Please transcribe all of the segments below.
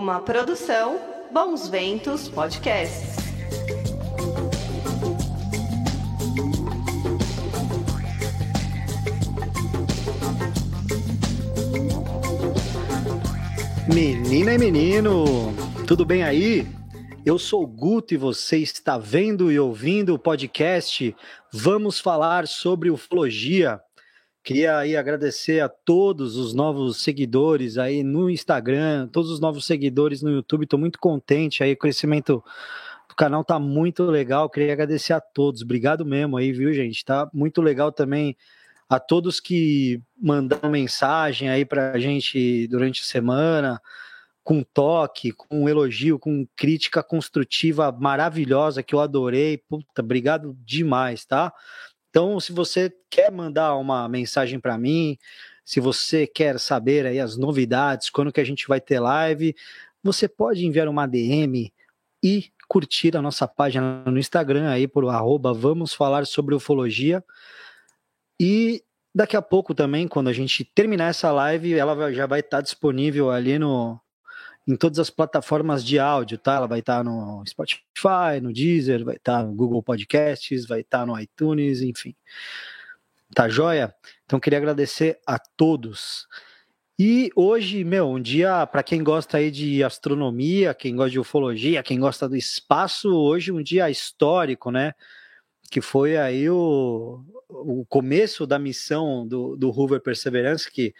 Uma produção Bons Ventos Podcasts. Menina e menino, tudo bem aí? Eu sou o Guto e você está vendo e ouvindo o podcast Vamos Falar sobre Ufologia. Queria aí agradecer a todos os novos seguidores aí no Instagram, todos os novos seguidores no YouTube. Estou muito contente aí, o crescimento do canal tá muito legal. Queria agradecer a todos. Obrigado mesmo aí, viu, gente? Tá muito legal também a todos que mandaram mensagem aí pra gente durante a semana, com toque, com elogio, com crítica construtiva maravilhosa que eu adorei. Puta, obrigado demais, tá? Então, se você quer mandar uma mensagem para mim, se você quer saber aí as novidades, quando que a gente vai ter live, você pode enviar uma DM e curtir a nossa página no Instagram aí por arroba vamos falar sobre ufologia. E daqui a pouco também, quando a gente terminar essa live, ela já vai estar disponível ali no, em todas as plataformas de áudio, tá? Ela vai estar tá no Spotify, no Deezer, vai estar tá no Google Podcasts, vai estar tá no iTunes, enfim. Tá joia? Então queria agradecer a todos. E hoje, meu, um dia para quem gosta aí de astronomia, quem gosta de ufologia, quem gosta do espaço, hoje um dia histórico, né? Que foi aí o, o começo da missão do, do Hoover Perseverance, que,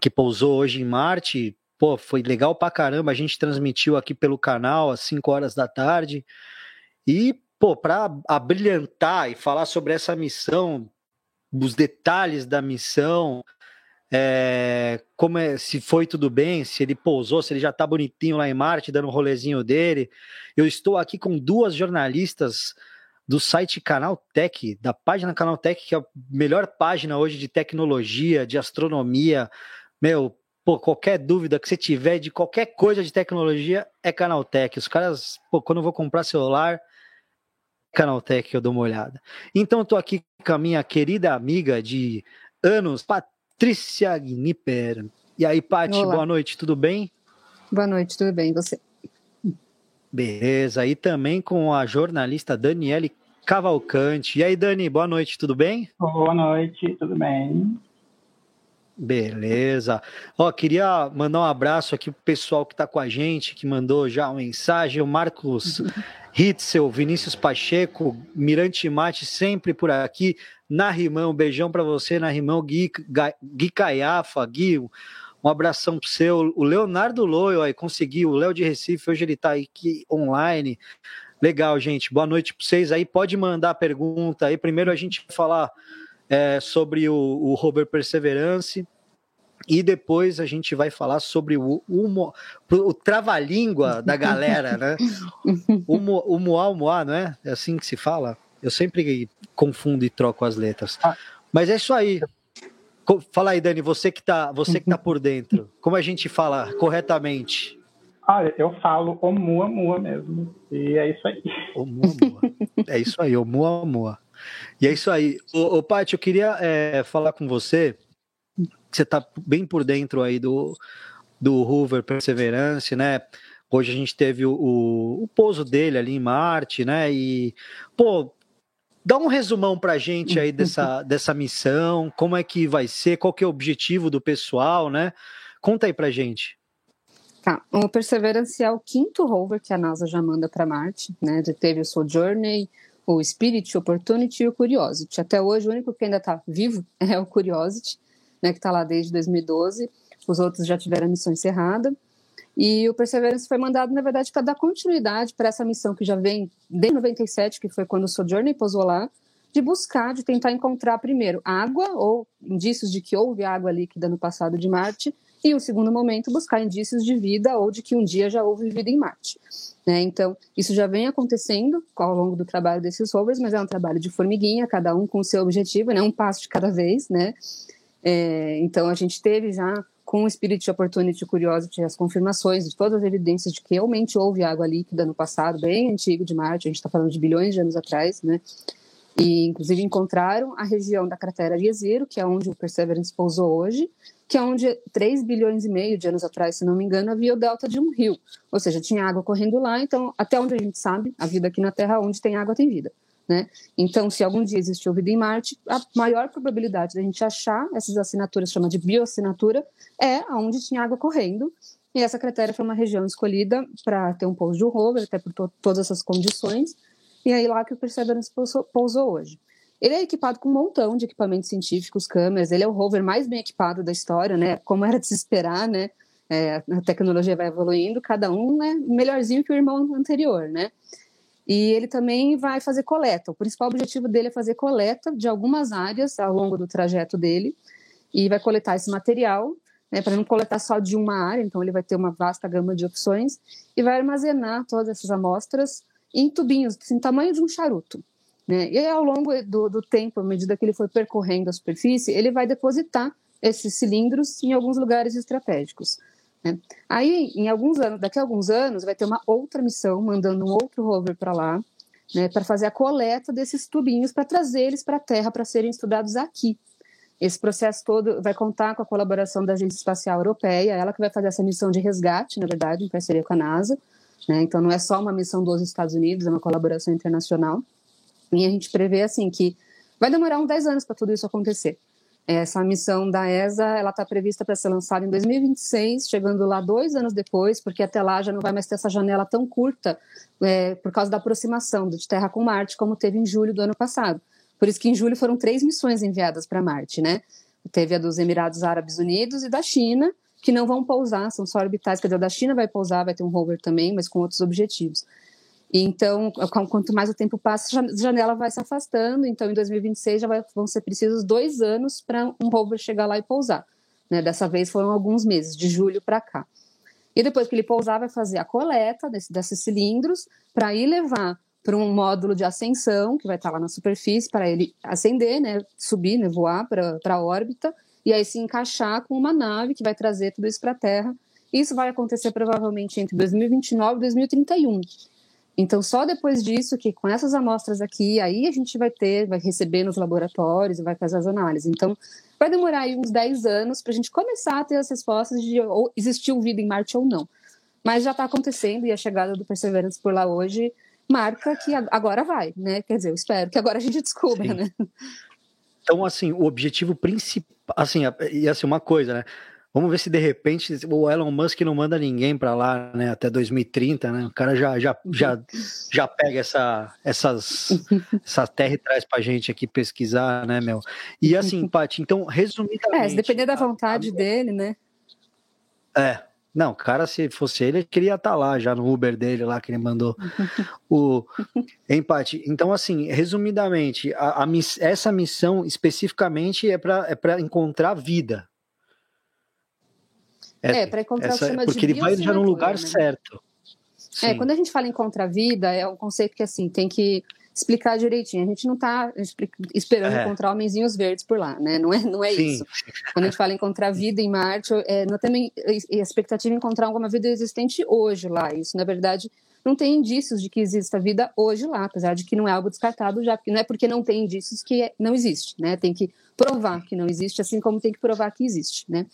que pousou hoje em Marte, Pô, foi legal pra caramba. A gente transmitiu aqui pelo canal às 5 horas da tarde. E, pô, para abrilhantar e falar sobre essa missão, os detalhes da missão, é, como é, se foi tudo bem, se ele pousou, se ele já tá bonitinho lá em Marte, dando um rolezinho dele. Eu estou aqui com duas jornalistas do site Canal Tech, da página Canal Tech, que é a melhor página hoje de tecnologia, de astronomia. Meu, pô, qualquer dúvida que você tiver de qualquer coisa de tecnologia é Canaltech. Os caras, pô, quando eu vou comprar celular, Canaltech eu dou uma olhada. Então eu tô aqui com a minha querida amiga de anos, Patrícia Gnipper. E aí, Paty, boa noite, tudo bem? Boa noite, tudo bem, e você? Beleza, e também com a jornalista Daniele Cavalcante. E aí, Dani, boa noite, tudo bem? Boa noite, tudo bem? Beleza. Ó, queria mandar um abraço aqui pro pessoal que está com a gente, que mandou já uma mensagem, o Marcos Hitzel, Vinícius Pacheco, Mirante Mate, sempre por aqui. Narimão, um beijão para você, Narimão, Gui, Gui Caiafa, Gui, um abração pro seu. O Leonardo Loyo aí conseguiu, o Léo de Recife, hoje ele está aqui online. Legal, gente. Boa noite para vocês aí. Pode mandar pergunta aí. Primeiro a gente falar é, sobre o, o Robert Perseverance. E depois a gente vai falar sobre o, o, o trava-língua da galera, né? O, o Moá, não é? É assim que se fala? Eu sempre confundo e troco as letras. Ah. Mas é isso aí. Fala aí, Dani, você que tá, você que tá por dentro. Como a gente fala corretamente? Olha, eu falo Oumuamua mesmo. E é isso aí. Oumuamua. É isso aí, Oumuamua. E é isso aí. Ô, ô Paty, eu queria é, falar com você, você está bem por dentro aí do, do Hoover Perseverance, né? Hoje a gente teve o, o, o pouso dele ali em Marte, né? E, pô, dá um resumão pra gente aí dessa, dessa missão, como é que vai ser, qual que é o objetivo do pessoal, né? Conta aí pra gente. Tá, o Perseverance é o quinto rover que a NASA já manda para Marte, né? Já teve o Sojourner, o Spirit, o Opportunity e o Curiosity. Até hoje, o único que ainda está vivo é o Curiosity, né, que está lá desde 2012. Os outros já tiveram a missão encerrada. E o Perseverance foi mandado, na verdade, para dar continuidade para essa missão que já vem desde 97, que foi quando o Sojourner pousou lá, de buscar, de tentar encontrar primeiro água ou indícios de que houve água líquida no passado de Marte, e o segundo momento, buscar indícios de vida ou de que um dia já houve vida em Marte. Né? Então, isso já vem acontecendo ao longo do trabalho desses rovers, mas é um trabalho de formiguinha, cada um com o seu objetivo, né? um passo de cada vez. Né? É, então, a gente teve já com o Spirit Opportunity Curiosity as confirmações de todas as evidências de que realmente houve água líquida no passado, bem antigo de Marte, a gente está falando de bilhões de anos atrás, né? E, inclusive, encontraram a região da cratera Jezero, que é onde o Perseverance pousou hoje, que é onde 3 bilhões e meio de anos atrás, se não me engano, havia o delta de um rio. Ou seja, tinha água correndo lá, então, até onde a gente sabe, a vida aqui na Terra, onde tem água, tem vida. Né? Então, se algum dia existiu vida em Marte, a maior probabilidade da gente achar essas assinaturas, chama de bioassinatura, é onde tinha água correndo. E essa cratera foi uma região escolhida para ter um pouso de rover, até por to todas essas condições. E aí lá que o Perseverance pousou, pousou hoje. Ele é equipado com um montão de equipamentos científicos, câmeras. Ele é o rover mais bem equipado da história, né? Como era de se esperar, né? É, a tecnologia vai evoluindo, cada um é melhorzinho que o irmão anterior, né? E ele também vai fazer coleta. O principal objetivo dele é fazer coleta de algumas áreas ao longo do trajeto dele e vai coletar esse material, né, para não coletar só de uma área. Então ele vai ter uma vasta gama de opções e vai armazenar todas essas amostras em tubinhos, assim, tamanho de um charuto. Né? E aí, ao longo do, do tempo, à medida que ele for percorrendo a superfície, ele vai depositar esses cilindros em alguns lugares estratégicos. Né? Aí, em alguns anos, daqui a alguns anos, vai ter uma outra missão mandando um outro rover para lá, né, para fazer a coleta desses tubinhos para trazer eles para a Terra para serem estudados aqui. Esse processo todo vai contar com a colaboração da Agência Espacial Europeia, ela que vai fazer essa missão de resgate, na verdade, em parceria com a NASA. Né? Então, não é só uma missão dos Estados Unidos, é uma colaboração internacional. E a gente prevê assim que vai demorar uns 10 anos para tudo isso acontecer. Essa missão da ESA ela está prevista para ser lançada em 2026, chegando lá dois anos depois, porque até lá já não vai mais ter essa janela tão curta é, por causa da aproximação de Terra com Marte, como teve em julho do ano passado. Por isso que em julho foram três missões enviadas para Marte, né? Teve a dos Emirados Árabes Unidos e da China, que não vão pousar, são só orbitais. Quer dizer, da China vai pousar, vai ter um rover também, mas com outros objetivos. Então, quanto mais o tempo passa, a janela vai se afastando. Então, em 2026 já vai, vão ser precisos dois anos para um rover chegar lá e pousar. Né? Dessa vez foram alguns meses, de julho para cá. E depois que ele pousar, vai fazer a coleta desse, desses cilindros para ir levar para um módulo de ascensão, que vai estar lá na superfície, para ele ascender, né, subir, né, voar para a órbita, e aí se encaixar com uma nave que vai trazer tudo isso para a Terra. Isso vai acontecer provavelmente entre 2029 e 2031. Então, só depois disso, que com essas amostras aqui, aí a gente vai ter, vai receber nos laboratórios, vai fazer as análises. Então, vai demorar aí uns 10 anos para a gente começar a ter as respostas de ou existiu vida em Marte ou não. Mas já está acontecendo e a chegada do Perseverance por lá hoje marca que agora vai, né? Quer dizer, eu espero que agora a gente descubra, Sim. né? Então, assim, o objetivo principal, assim, ia ser uma coisa, né? Vamos ver se de repente o Elon Musk não manda ninguém para lá, né, até 2030, né? O cara já já já, já pega essa essas essa terra e traz pra gente aqui pesquisar, né, meu? E assim, Paty, então, resumidamente, É, se depender da vontade a... dele, né? É. Não, cara, se fosse ele, ele queria estar tá lá já no Uber dele lá que ele mandou o empate. Então, assim, resumidamente, a, a, essa missão especificamente é para é para encontrar vida, é, é para encontrar essa, o chama Porque ele vai já no lugar né? certo. É, Sim. É, quando a gente fala em contra-vida, é um conceito que, assim, tem que explicar direitinho. A gente não está esperando é. encontrar homenzinhos verdes por lá, né? Não é, não é isso. Quando a gente fala encontrar vida em Marte, é, não tem a expectativa de encontrar alguma vida existente hoje lá. Isso, na verdade, não tem indícios de que exista vida hoje lá, apesar de que não é algo descartado já, não é porque não tem indícios que não existe, né? Tem que provar que não existe, assim como tem que provar que existe, né?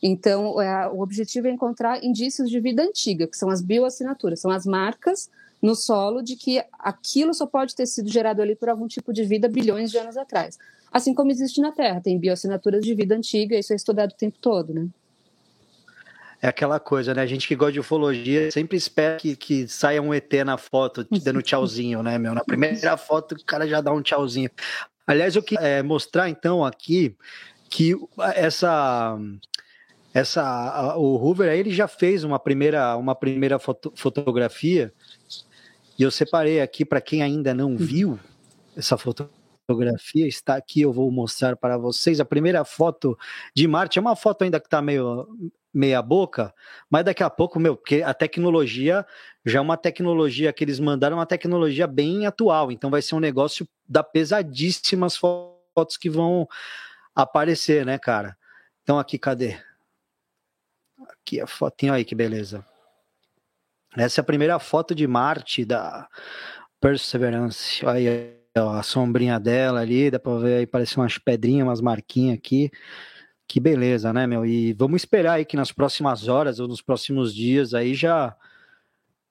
Então, é, o objetivo é encontrar indícios de vida antiga, que são as bioassinaturas, são as marcas no solo de que aquilo só pode ter sido gerado ali por algum tipo de vida bilhões de anos atrás. Assim como existe na Terra, tem bioassinaturas de vida antiga, isso é estudado o tempo todo, né? É aquela coisa, né? A gente que gosta de ufologia sempre espera que, que saia um ET na foto, te dando tchauzinho, né, meu? Na primeira foto o cara já dá um tchauzinho. Aliás, eu queria é, mostrar então aqui que essa essa o Hoover ele já fez uma primeira uma primeira foto, fotografia e eu separei aqui para quem ainda não uhum. viu essa fotografia está aqui eu vou mostrar para vocês a primeira foto de Marte é uma foto ainda que está meio meia boca, mas daqui a pouco, meu, porque a tecnologia já é uma tecnologia que eles mandaram, uma tecnologia bem atual, então vai ser um negócio da pesadíssimas fotos que vão aparecer, né, cara? Então aqui, cadê? Aqui a fotinha aí, que beleza. Essa é a primeira foto de Marte da Perseverance. Aí, a sombrinha dela ali, dá pra ver aí, parece umas pedrinhas, umas marquinhas aqui. Que beleza, né, meu? E vamos esperar aí que nas próximas horas ou nos próximos dias aí já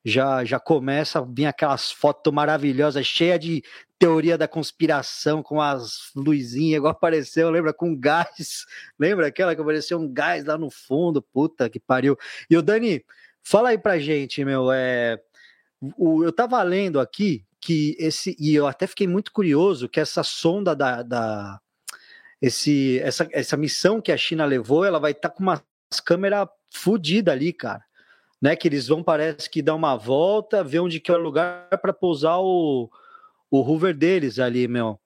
já já começa a vir aquelas fotos maravilhosas, cheia de teoria da conspiração com as luzinhas, igual apareceu, lembra? Com gás. Lembra aquela que apareceu um gás lá no fundo? Puta que pariu. E o Dani, fala aí pra gente, meu, é o, eu tava lendo aqui que esse e eu até fiquei muito curioso que essa sonda da, da esse essa, essa missão que a China levou, ela vai estar tá com uma câmera fodida ali, cara né? Que eles vão, parece que dar uma volta, ver onde que é o lugar para pousar o, o Hoover deles ali, meu.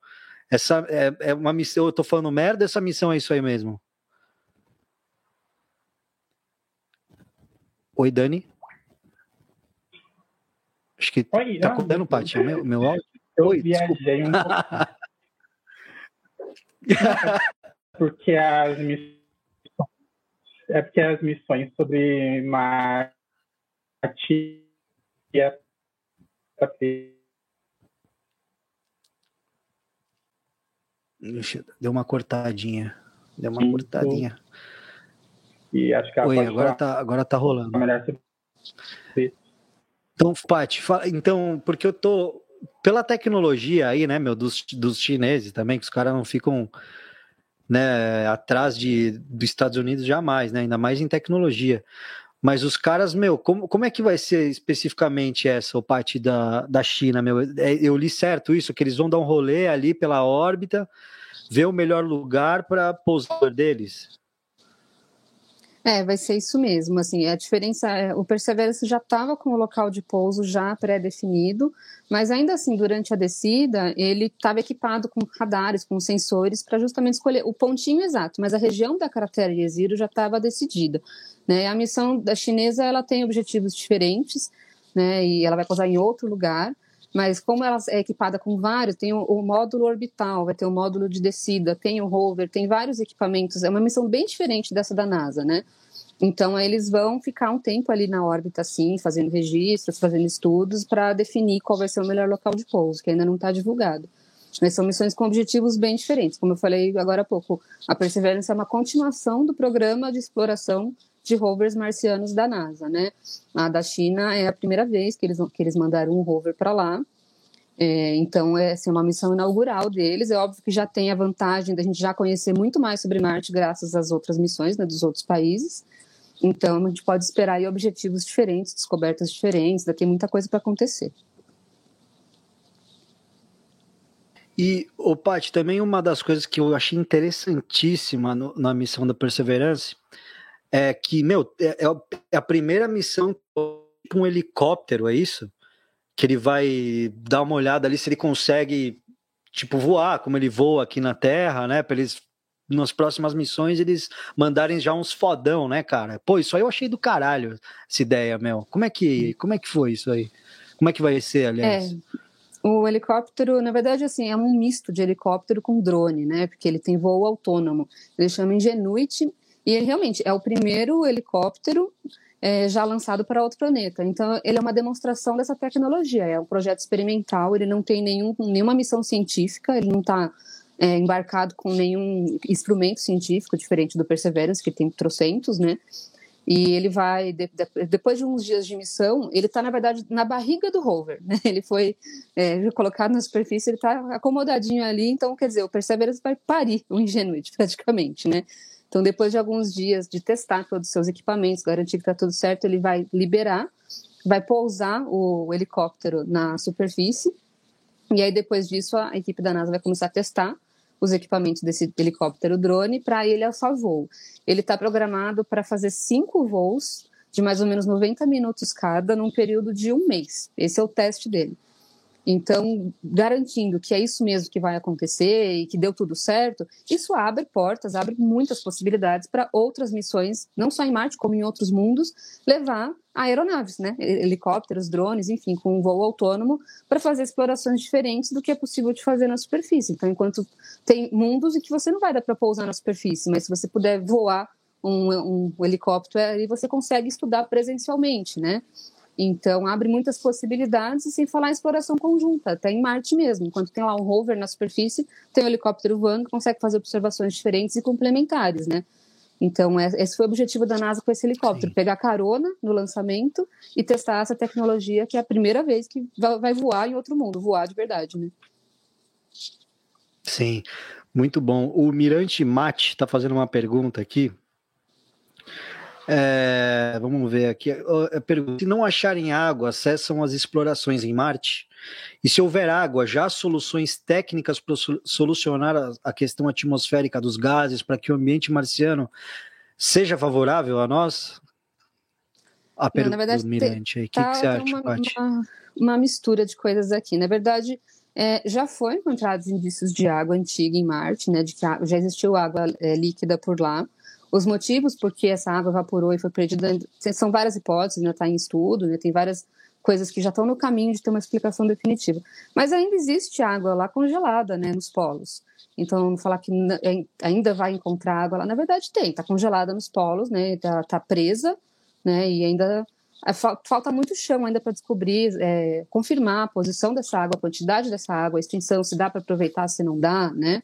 Essa é, é uma missão, eu tô falando merda, essa missão é isso aí mesmo. Oi, Dani. Acho que Oi, tá cortando, Paty, é meu, meu áudio. Eu Oi, viajei um porque as missões é porque as missões sobre Marte ia Deu uma cortadinha. Deu uma cortadinha. E acho que Oi, agora tá, agora tá rolando. Então, Paty, então, porque eu tô. Pela tecnologia aí, né, meu, dos, dos chineses também, que os caras não ficam né, atrás de, dos Estados Unidos jamais, né, ainda mais em tecnologia. Mas os caras, meu, como, como é que vai ser especificamente essa, o parte da, da China, meu? É, eu li certo isso, que eles vão dar um rolê ali pela órbita, ver o melhor lugar para pousar deles. É, vai ser isso mesmo. Assim, a diferença é, o Perseverance já estava com o local de pouso já pré-definido, mas ainda assim, durante a descida, ele estava equipado com radares, com sensores, para justamente escolher o pontinho exato, mas a região da cratera de já estava decidida. Né? A missão da chinesa ela tem objetivos diferentes, né? E ela vai pousar em outro lugar. Mas como ela é equipada com vários, tem o, o, módulo orbital, vai ter o módulo de descida, tem o rover, tem vários equipamentos. É uma missão bem diferente dessa da NASA, né? Então eles vão ficar um tempo ali na órbita, assim, fazendo registros, fazendo estudos para definir qual vai ser o melhor local de pouso, que ainda não está divulgado. Mas são missões com objetivos bem diferentes. Como eu falei agora há pouco, a Perseverance é uma continuação do programa de exploração de rovers marcianos da NASA, né? A da China é a primeira vez que eles, que eles mandaram um rover para lá. É, então, é assim, uma missão inaugural deles. É óbvio que já tem a vantagem da gente já conhecer muito mais sobre Marte graças às outras missões né, dos outros países. Então, a gente pode esperar aí objetivos diferentes, descobertas diferentes, daqui muita coisa para acontecer. E, o Paty, também uma das coisas que eu achei interessantíssima no, na missão da Perseverance é que, meu, é, é, é a primeira missão com um helicóptero, é isso? Que ele vai dar uma olhada ali se ele consegue, tipo, voar, como ele voa aqui na Terra, né? Para eles, nas próximas missões, eles mandarem já uns fodão, né, cara? Pô, isso aí eu achei do caralho, essa ideia, meu. Como é que, como é que foi isso aí? Como é que vai ser, aliás? É. O helicóptero, na verdade, assim, é um misto de helicóptero com drone, né? Porque ele tem voo autônomo. Ele chama Ingenuity e realmente é o primeiro helicóptero é, já lançado para outro planeta. Então, ele é uma demonstração dessa tecnologia. É um projeto experimental, ele não tem nenhum, nenhuma missão científica, ele não está é, embarcado com nenhum instrumento científico, diferente do Perseverance, que tem trocentos, né? E ele vai, de, de, depois de uns dias de missão, ele está, na verdade, na barriga do rover. Né? Ele foi é, colocado na superfície, ele está acomodadinho ali. Então, quer dizer, o Perseverance vai parir o Ingenuity, praticamente, né? Então, depois de alguns dias de testar todos os seus equipamentos, garantir que está tudo certo, ele vai liberar, vai pousar o helicóptero na superfície. E aí, depois disso, a equipe da NASA vai começar a testar os equipamentos desse helicóptero drone para ele alçar voo. Ele está programado para fazer cinco voos de mais ou menos 90 minutos cada, num período de um mês. Esse é o teste dele. Então, garantindo que é isso mesmo que vai acontecer e que deu tudo certo, isso abre portas, abre muitas possibilidades para outras missões, não só em Marte, como em outros mundos, levar aeronaves, né? helicópteros, drones, enfim, com um voo autônomo, para fazer explorações diferentes do que é possível de fazer na superfície. Então, enquanto tem mundos em que você não vai dar para pousar na superfície, mas se você puder voar um, um, um helicóptero, aí você consegue estudar presencialmente, né? Então, abre muitas possibilidades, e sem falar em exploração conjunta, até em Marte mesmo. Enquanto tem lá um rover na superfície, tem um helicóptero voando que consegue fazer observações diferentes e complementares, né? Então, é, esse foi o objetivo da NASA com esse helicóptero: Sim. pegar carona no lançamento e testar essa tecnologia, que é a primeira vez que vai voar em outro mundo, voar de verdade, né? Sim, muito bom. O Mirante Mate está fazendo uma pergunta aqui. É, vamos ver aqui. Se não acharem água, acessam as explorações em Marte? E se houver água, já há soluções técnicas para solucionar a, questão atmosférica dos gases para que o ambiente marciano seja favorável a nós? A pergunta na verdade, do Mirante aí. O que, tá, que, você acha, uma, uma, uma, mistura de coisas aqui. Na verdade, é, já foram encontrados indícios de água antiga em Marte, né, de que já existiu água é, líquida por lá. Os motivos por que essa água evaporou e foi perdida são várias hipóteses, né? Está em estudo, né? Tem várias coisas que já estão no caminho de ter uma explicação definitiva. Mas ainda existe água lá congelada, né? Nos polos. Então, falar que ainda vai encontrar água lá, na verdade tem. Está congelada nos polos, né? Está tá presa, né? E ainda é, falta muito chão ainda para descobrir, é, confirmar a posição dessa água, a quantidade dessa água, a extensão, se dá para aproveitar, se não dá, né?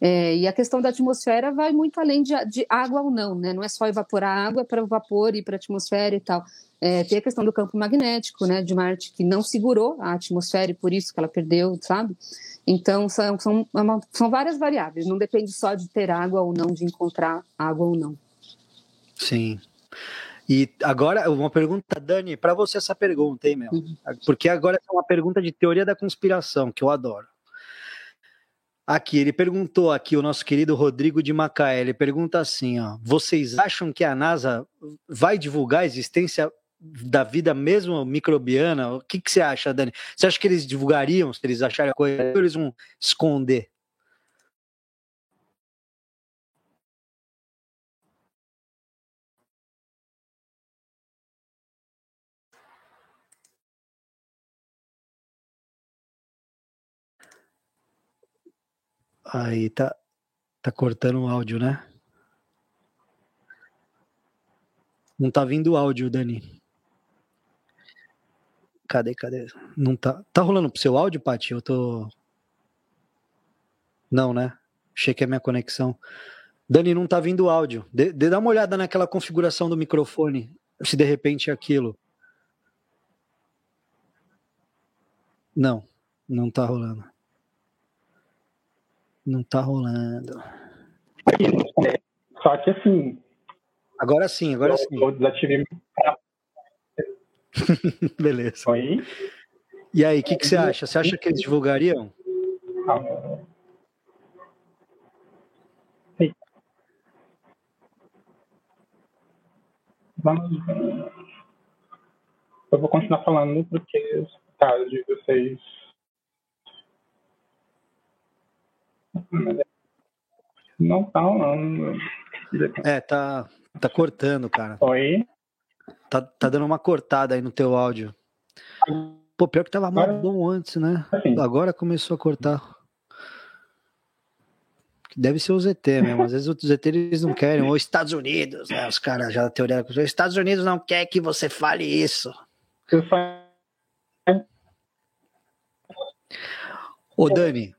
É, e a questão da atmosfera vai muito além de, de, água ou não, né? Não é só evaporar água para o vapor e para a atmosfera e tal. É, tem a questão do campo magnético, né, de Marte, que não segurou a atmosfera e por isso que ela perdeu, sabe? Então, são, são, é são várias variáveis, não depende só de ter água ou não, de encontrar água ou não. Sim. E agora, uma pergunta, Dani, para você essa pergunta, hein, meu? Uhum. Porque agora é uma pergunta de teoria da conspiração, que eu adoro. Aqui, ele perguntou aqui, o nosso querido Rodrigo de Macaé, ele pergunta assim, ó, vocês acham que a NASA vai divulgar a existência da vida mesmo microbiana? O que, que você acha, Dani? Você acha que eles divulgariam, se eles acharem a coisa, ou eles vão esconder? Aí tá, tá cortando o áudio, né? Não tá vindo o áudio, Dani. Cadê, cadê? Não tá. Tá rolando pro seu áudio, Paty? Eu tô. Não, né? Achei que é minha conexão. Dani, não tá vindo o áudio. De, de, dá uma olhada naquela configuração do microfone, se de repente é aquilo. Não, não tá rolando. Não tá rolando. Só que assim. Agora sim, agora eu, sim. Eu desativei. Beleza. Oi? E aí, o que, que você acha? Você acha que eles divulgariam? Eu vou continuar falando porque os casos de vocês Não tá rolando. É, tá, tá cortando, cara. Oi? Tá, tá dando uma cortada aí no teu áudio. Pô, pior que tava mal bom antes, né? Assim. Agora começou a cortar. Deve ser o ZT mesmo. Às vezes os ZT eles não querem. Ou Estados Unidos, né? Os caras já teoria. Estados Unidos não quer que você fale isso. Ô, Dani,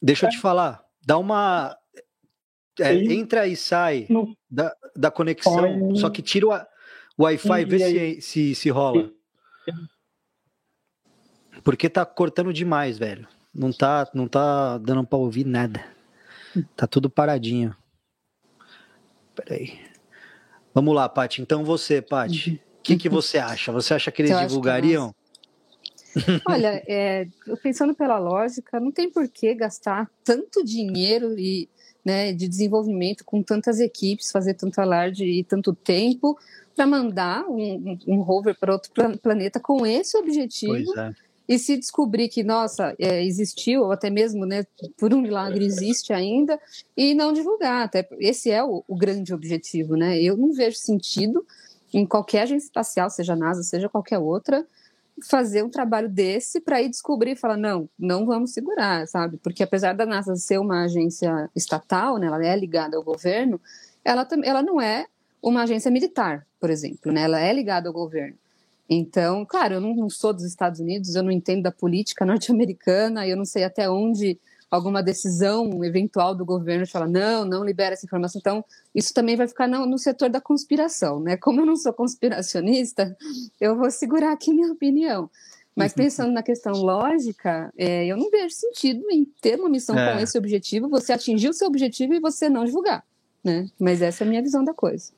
Deixa eu te falar, dá uma. É, entra e sai da, da conexão, só que tira o Wi-Fi e vê se, se, se rola. Porque tá cortando demais, velho. Não tá, não tá dando pra ouvir nada. Tá tudo paradinho. Peraí. Vamos lá, Paty. Então você, Paty. O que, que você acha? Você acha que eles divulgariam? Olha, é, pensando pela lógica, não tem por que gastar tanto dinheiro e né, de desenvolvimento com tantas equipes, fazer tanto alarde e tanto tempo para mandar um, um, rover para outro planeta com esse objetivo. É. E se descobrir que, nossa, é, existiu, ou até mesmo, né, por um milagre existe ainda, e não divulgar. Até esse é o, o grande objetivo, né? Eu não vejo sentido em qualquer agência espacial, seja a NASA, seja qualquer outra, fazer um trabalho desse para ir descobrir e falar, não, não vamos segurar, sabe? Porque apesar da NASA ser uma agência estatal, né, ela é ligada ao governo, ela, ela não é uma agência militar, por exemplo, né? Ela é ligada ao governo. Então, claro, eu não, sou dos Estados Unidos, eu não entendo da política norte-americana, eu não sei até onde alguma decisão eventual do governo fala não, não libera essa informação. Então, isso também vai ficar no, no, setor da conspiração, né? Como eu não sou conspiracionista, eu vou segurar aqui minha opinião. Mas uhum. pensando na questão lógica, é, eu não vejo sentido em ter uma missão é. com esse objetivo, você atingir o seu objetivo e você não divulgar, né? Mas essa é a minha visão da coisa.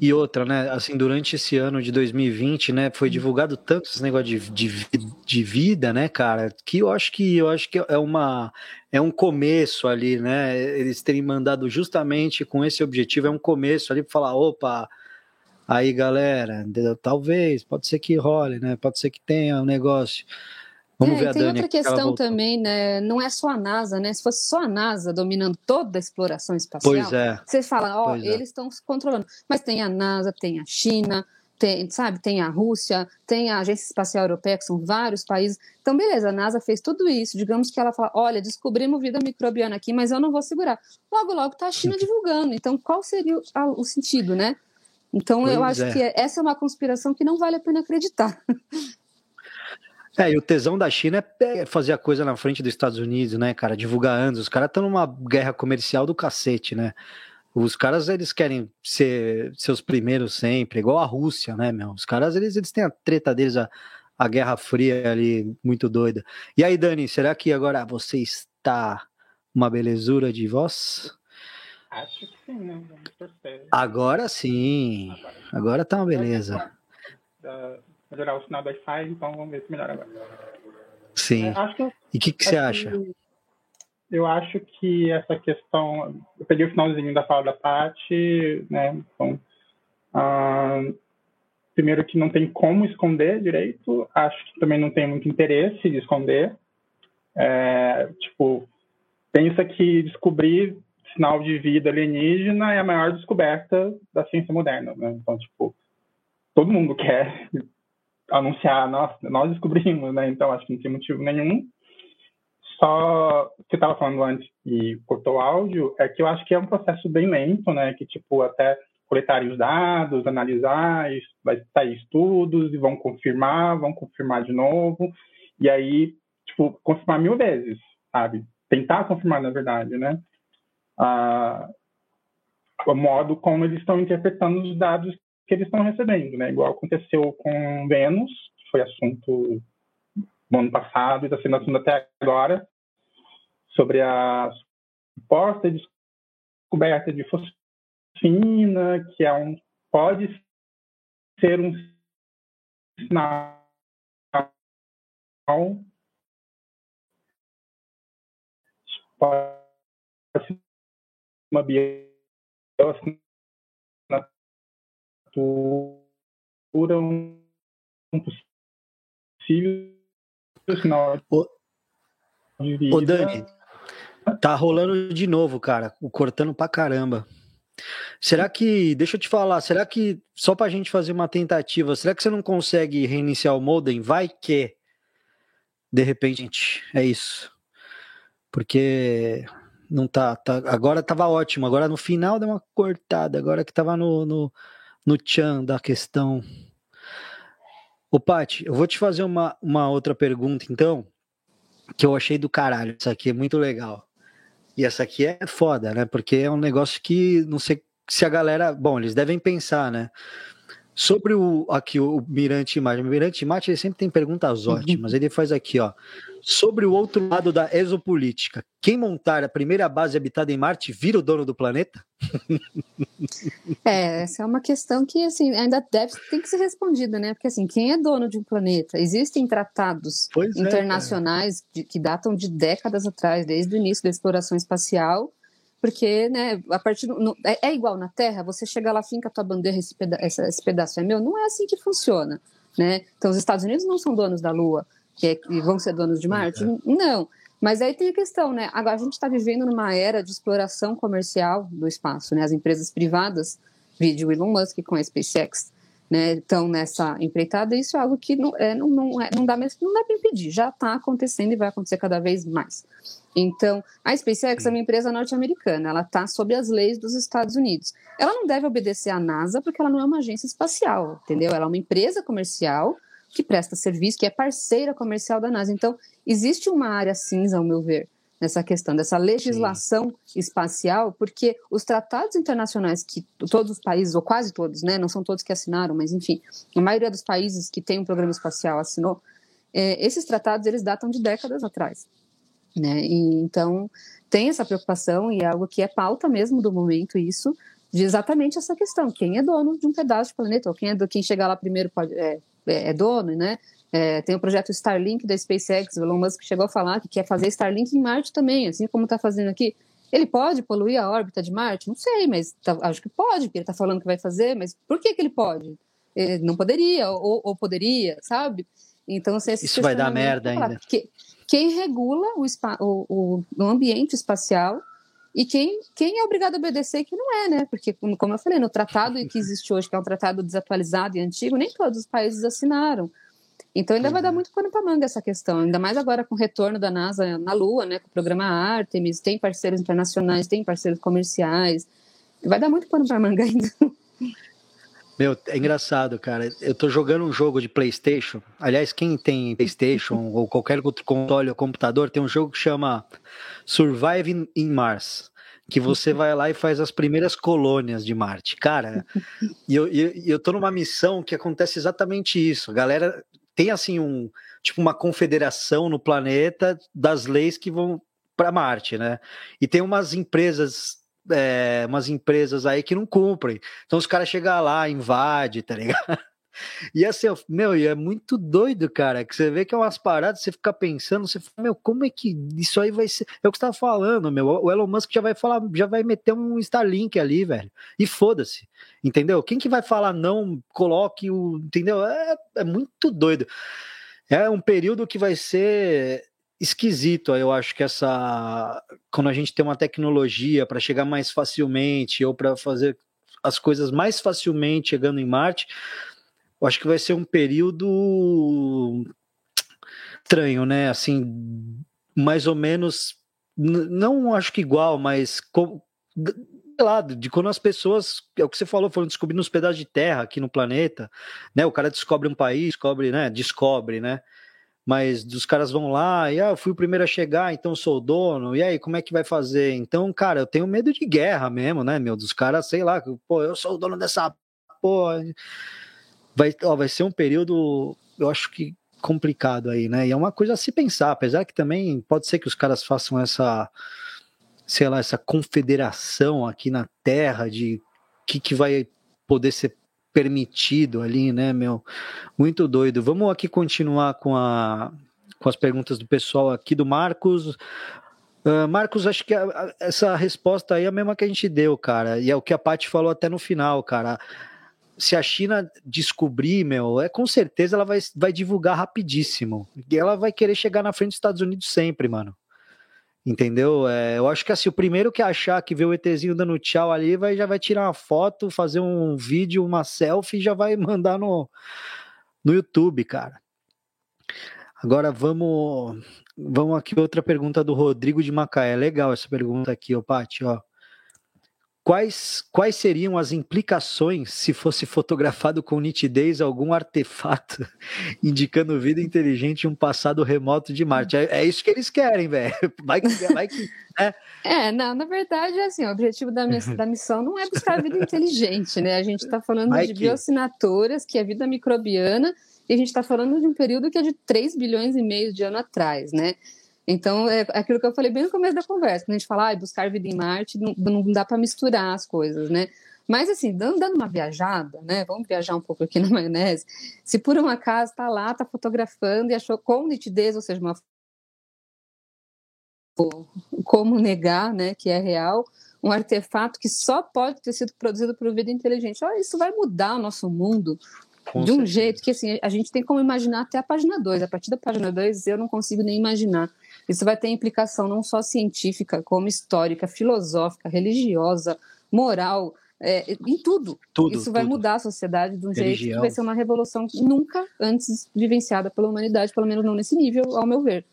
E outra, né? Assim, durante esse ano de 2020, né, foi divulgado tanto esse negócio de, de, de vida, né, cara, que eu acho que eu acho que é uma é um começo ali, né? Eles terem mandado justamente com esse objetivo, é um começo ali para falar, opa, aí galera, talvez, pode ser que role, né? Pode ser que tenha um negócio. Vamos é, ver a tem Dani, outra questão também, né? Não é só a NASA, né? Se fosse só a NASA dominando toda a exploração espacial, pois é. você fala, ó, oh, eles estão se controlando. Mas tem a NASA, tem a China, tem, sabe, tem a Rússia, tem a Agência Espacial Europeia, que são vários países. Então, beleza, a NASA fez tudo isso. Digamos que ela fala: olha, descobrimos vida microbiana aqui, mas eu não vou segurar. Logo, logo está a China divulgando. Então, qual seria o, o sentido, né? Então, pois eu acho é. que essa é uma conspiração que não vale a pena acreditar. É, e o tesão da China é fazer a coisa na frente dos Estados Unidos, né, cara? Divulgar antes. Os caras estão numa guerra comercial do cacete, né? Os caras, eles querem ser seus primeiros sempre, igual a Rússia, né, meu? Os caras, eles, eles têm a treta deles, a, a Guerra Fria ali, muito doida. E aí, Dani, será que agora você está uma belezura de voz? Acho que sim, né? Agora sim. Agora tá uma beleza melhorar o sinal do Wi-Fi, então vamos ver se melhora agora. Sim. É, que, e o que, que você acha? eu acho que essa questão. Eu peguei o finalzinho da fala da Paty, né? Então, uh, primeiro que não tem como esconder direito, acho que também não tem muito interesse de esconder. É, tipo, pensa que descobrir sinal de vida alienígena é a maior descoberta da ciência moderna, né? Então, tipo, todo mundo quer anunciar, nós, nós descobrimos, né? Então acho que não tem motivo nenhum. Só que estava falando antes e cortou o áudio, é que eu acho que é um processo bem lento, né? Que tipo até coletarem os dados, analisar, vai sair estudos e vão confirmar, vão confirmar de novo e aí tipo confirmar mil vezes, sabe? Tentar confirmar na verdade, né? Ah, o modo como eles estão interpretando os dados que eles estão recebendo, né? Igual aconteceu com Vênus, que foi assunto no ano passado e está sendo assunto até agora, sobre a suposta descoberta de fosfina, que é um pode ser um sinal pode ser uma bioassinatura captura um possível sinal o, de vida. Ô Dani, tá rolando de novo, cara, o cortando pra caramba. Será que, deixa eu te falar, será que, só pra gente fazer uma tentativa, será que você não consegue reiniciar o modem? Vai que, de repente, é isso. Porque não tá, tá agora tava ótimo, agora no final deu uma cortada, agora que tava no, no no tchan da questão. Ô, Paty, eu vou te fazer uma, uma outra pergunta, então, que eu achei do caralho. Isso aqui é muito legal. E essa aqui é foda, né? Porque é um negócio que não sei se a galera. Bom, eles devem pensar, né? Sobre o aqui o Mirante Imagem. O Mirante Imagem ele sempre tem perguntas uhum. ótimas. Ele faz aqui, ó. Sobre o outro lado da exopolítica, quem montar a primeira base habitada em Marte vira o dono do planeta? É, essa é uma questão que assim ainda deve tem que ser respondida, né? Porque assim, quem é dono de um planeta? Existem tratados pois é, internacionais é, de, que datam de décadas atrás, desde o início da exploração espacial, porque, né, a partir do, no, é, é, igual na Terra, você chega lá, finca a tua bandeira, esse, peda esse, esse pedaço é meu, não é assim que funciona, né? Então, os Estados Unidos não são donos da Lua, que, é, que vão ser donos de Marte? É. Não. Mas aí tem a questão, né? Agora a gente está vivendo numa era de exploração comercial do espaço, né? As empresas privadas, vídeo Elon Musk com a SpaceX, né? Estão nessa empreitada. Isso é algo que não, é, não, não, é, não dá, não dá para impedir. Já está acontecendo e vai acontecer cada vez mais. Então, a SpaceX é uma empresa norte-americana, ela está sob as leis dos Estados Unidos. Ela não deve obedecer à NASA porque ela não é uma agência espacial, entendeu? Ela é uma empresa comercial que presta serviço, que é parceira comercial da NASA. Então, existe uma área cinza, ao meu ver, nessa questão dessa legislação Sim. espacial, porque os tratados internacionais que todos os países, ou quase todos, né, não são todos que assinaram, mas enfim, a maioria dos países que tem um programa espacial assinou, é, esses tratados eles datam de décadas atrás, né? E, então tem essa preocupação e é algo que é pauta mesmo do momento isso de exatamente essa questão, quem é dono de um pedaço de planeta, ou quem é do, quem chegar lá primeiro pode, é, é, é dono, né? É, tem o projeto Starlink da SpaceX, o Elon Musk chegou a falar que quer fazer Starlink em Marte também, assim como está fazendo aqui. Ele pode poluir a órbita de Marte? Não sei, mas tá, acho que pode, porque ele está falando que vai fazer, mas por que, que ele pode? Ele não poderia, ou, ou poderia, sabe? Então, se Isso vai dar merda ainda. Que, quem regula o, o, o, ambiente espacial e quem, quem é obrigado a obedecer que não é, né? Porque, como eu falei, no tratado que existe hoje, que é um tratado desatualizado e antigo, nem todos os países assinaram. Então ainda vai dar uhum. muito pano para manga essa questão, ainda mais agora com o retorno da NASA na Lua, né, com o programa Artemis, tem parceiros internacionais, tem parceiros comerciais, vai dar muito pano para manga ainda. Meu, é engraçado, cara. Eu tô jogando um jogo de PlayStation. Aliás, quem tem PlayStation ou qualquer outro console ou computador, tem um jogo que chama Surviving in Mars que você vai lá e faz as primeiras colônias de Marte. Cara, e eu, eu, eu tô numa missão que acontece exatamente isso. A galera tem assim um tipo uma confederação no planeta das leis que vão para Marte, né? E tem umas empresas é, umas empresas aí que não cumprem. Então os caras chegam lá, invade, tá ligado? E assim, meu, e é muito doido, cara, que você vê que é umas paradas, você fica pensando, você fala, meu, como é que isso aí vai ser? É o que você tava falando, meu, o Elon Musk já vai falar, já vai meter um Starlink ali, velho, e foda-se, entendeu? Quem que vai falar não, coloque o, entendeu? É, é muito doido. É um período que vai ser esquisito, eu acho que essa quando a gente tem uma tecnologia para chegar mais facilmente ou para fazer as coisas mais facilmente chegando em Marte, eu acho que vai ser um período estranho, né? Assim, mais ou menos, não acho que igual, mas lado de quando as pessoas, é o que você falou, foram descobrindo os pedaços de terra aqui no planeta, né? O cara descobre um país, descobre, né? Descobre, né? Mas os caras vão lá e ah, eu fui o primeiro a chegar, então sou o dono. E aí, como é que vai fazer? Então, cara, eu tenho medo de guerra mesmo, né, meu? Dos caras, sei lá, pô, eu sou o dono dessa porra vai, ó, vai ser um período, eu acho que complicado aí, né? E é uma coisa a se pensar, apesar que também pode ser que os caras façam essa, sei lá, essa confederação aqui na Terra de que, que vai poder ser permitido ali, né, meu? Muito doido. Vamos aqui continuar com, a, com as perguntas do pessoal aqui do Marcos. Uh, Marcos, acho que a, a, essa resposta aí é a mesma que a gente deu, cara. E é o que a Paty falou até no final, cara se a China descobrir, meu, é com certeza ela vai, vai divulgar rapidíssimo. E ela vai querer chegar na frente dos Estados Unidos sempre, mano. Entendeu? É, eu acho que assim, o primeiro que achar que vê o ETzinho dando tchau ali, vai, já vai tirar uma foto, fazer um vídeo, uma selfie e já vai mandar no, no YouTube, cara. Agora vamos, vamos aqui outra pergunta do Rodrigo de Macaé. Legal essa pergunta aqui, ó, Paty, ó. Quais, quais seriam as implicações se fosse fotografado com nitidez algum artefato indicando vida inteligente em um passado remoto de Marte? É, é isso que eles querem, velho. Vai, vai que. Né? É, não, na verdade, assim, o objetivo da, minha, da missão não é buscar vida inteligente, né? A gente está falando vai de que... bioassinaturas, que é vida microbiana, e a gente está falando de um período que é de 3 bilhões e meio de ano atrás, né? Então, é aquilo que eu falei bem no começo da conversa, quando a gente fala, ah, buscar vida em Marte, não, não dá para misturar as coisas, né? Mas, assim, dando, dando uma viajada, né? Vamos viajar um pouco aqui na maionese. Se por um acaso está lá, está fotografando e achou com nitidez, ou seja, uma como negar, né, que é real, um artefato que só pode ter sido produzido por vida inteligente. Olha, isso vai mudar o nosso mundo com de um certeza. jeito que assim, a gente tem como imaginar até a página 2. A partir da página 2 eu não consigo nem imaginar. Isso vai ter implicação não só científica, como histórica, filosófica, religiosa, moral, é, em tudo. tudo Isso vai tudo. mudar a sociedade de um Religião. jeito que vai ser uma revolução nunca antes vivenciada pela humanidade, pelo menos não nesse nível, ao meu ver.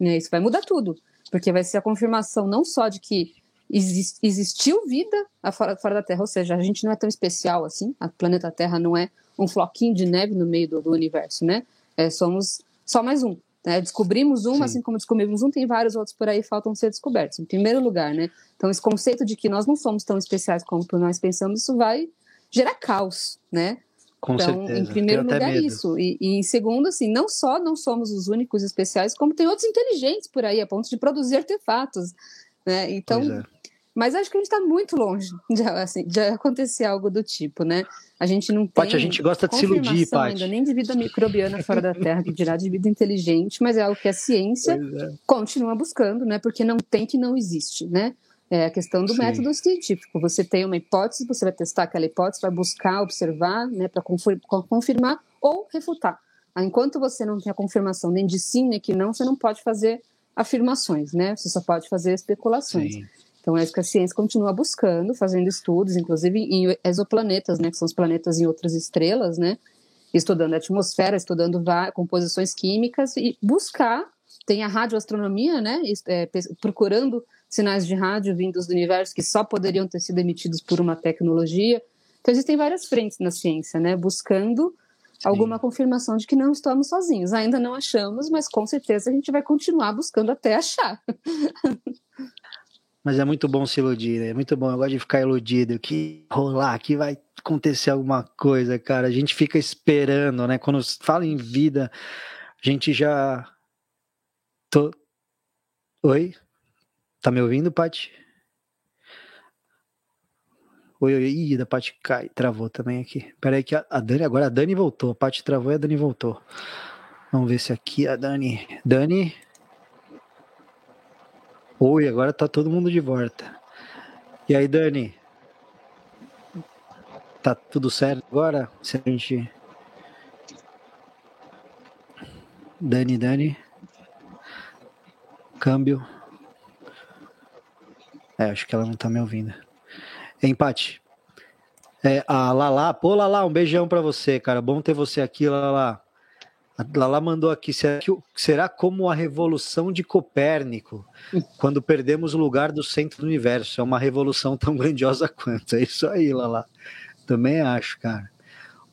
Né? Isso vai mudar tudo. porque vai ser a confirmação não só de que existiu vida fora, fora da Terra, ou seja, a gente não é tão especial assim, a planeta Terra não é um floquinho de neve no meio do, do universo, né? É, somos só mais um. Né? Descobrimos um, Sim. assim como descobrimos um, tem vários outros por aí faltam ser descobertos. Em primeiro lugar, né? Então, esse conceito de que nós não somos tão especiais como nós pensamos, isso vai gerar caos, né? Com então, certeza. em primeiro lugar, isso. E, e, em segundo, assim, não só não somos os únicos especiais, como tem outros inteligentes por aí, a ponto de produzir artefatos. Né? Então, é. Mas acho que a gente está muito longe de, assim, de acontecer algo do tipo, né? A gente não tem. Paty, a gente gosta de se iludir, Paty. ainda nem de vida microbiana fora da Terra, que dirá de vida inteligente, mas é algo que a ciência é. continua buscando, né? Porque não tem que não existe, né? É a questão do Sim. método científico. Você tem uma hipótese, você vai testar aquela hipótese, vai buscar, observar, né, para confirmar ou refutar. Enquanto você não tem a confirmação nem de sim nem que não, você não pode fazer afirmações, né? Você só pode fazer especulações. Sim. Então é isso que a ciência continua buscando, fazendo estudos, inclusive em exoplanetas, né, que são os planetas em outras estrelas, né? Estudando a atmosfera, estudando composições químicas e buscar. Tem a radioastronomia, né? É, procurando sinais de rádio vindos do universo que só poderiam ter sido emitidos por uma tecnologia. Então, existem várias frentes na ciência, né? Buscando Sim. alguma confirmação de que não estamos sozinhos. Ainda não achamos, mas com certeza a gente vai continuar buscando até achar. Mas é muito bom se iludir, é muito bom. Eu gosto de ficar iludido, que rolar, que vai acontecer alguma coisa, cara. A gente fica esperando, né? Quando fala em vida, a gente já. Tô... Oi? Tá me ouvindo, Paty? Oi, oi, ih, da Paty cai, travou também aqui. Pera aí que a, a, Dani, agora a Dani voltou. A Paty travou e a Dani voltou. Vamos ver se aqui a Dani. Dani. Oi, agora tá todo mundo de volta. E aí, Dani? Tá tudo certo agora? Se a gente. Dani, Dani. Câmbio. É, acho que ela não tá me ouvindo. Empate. É, a Lala, pô, Lala, um beijão para você, cara. Bom ter você aqui, Lala. A Lala mandou aqui, será, que, será como a revolução de Copérnico, quando perdemos o lugar do centro do universo. É uma revolução tão grandiosa quanto. É isso aí, Lala. Também acho, cara.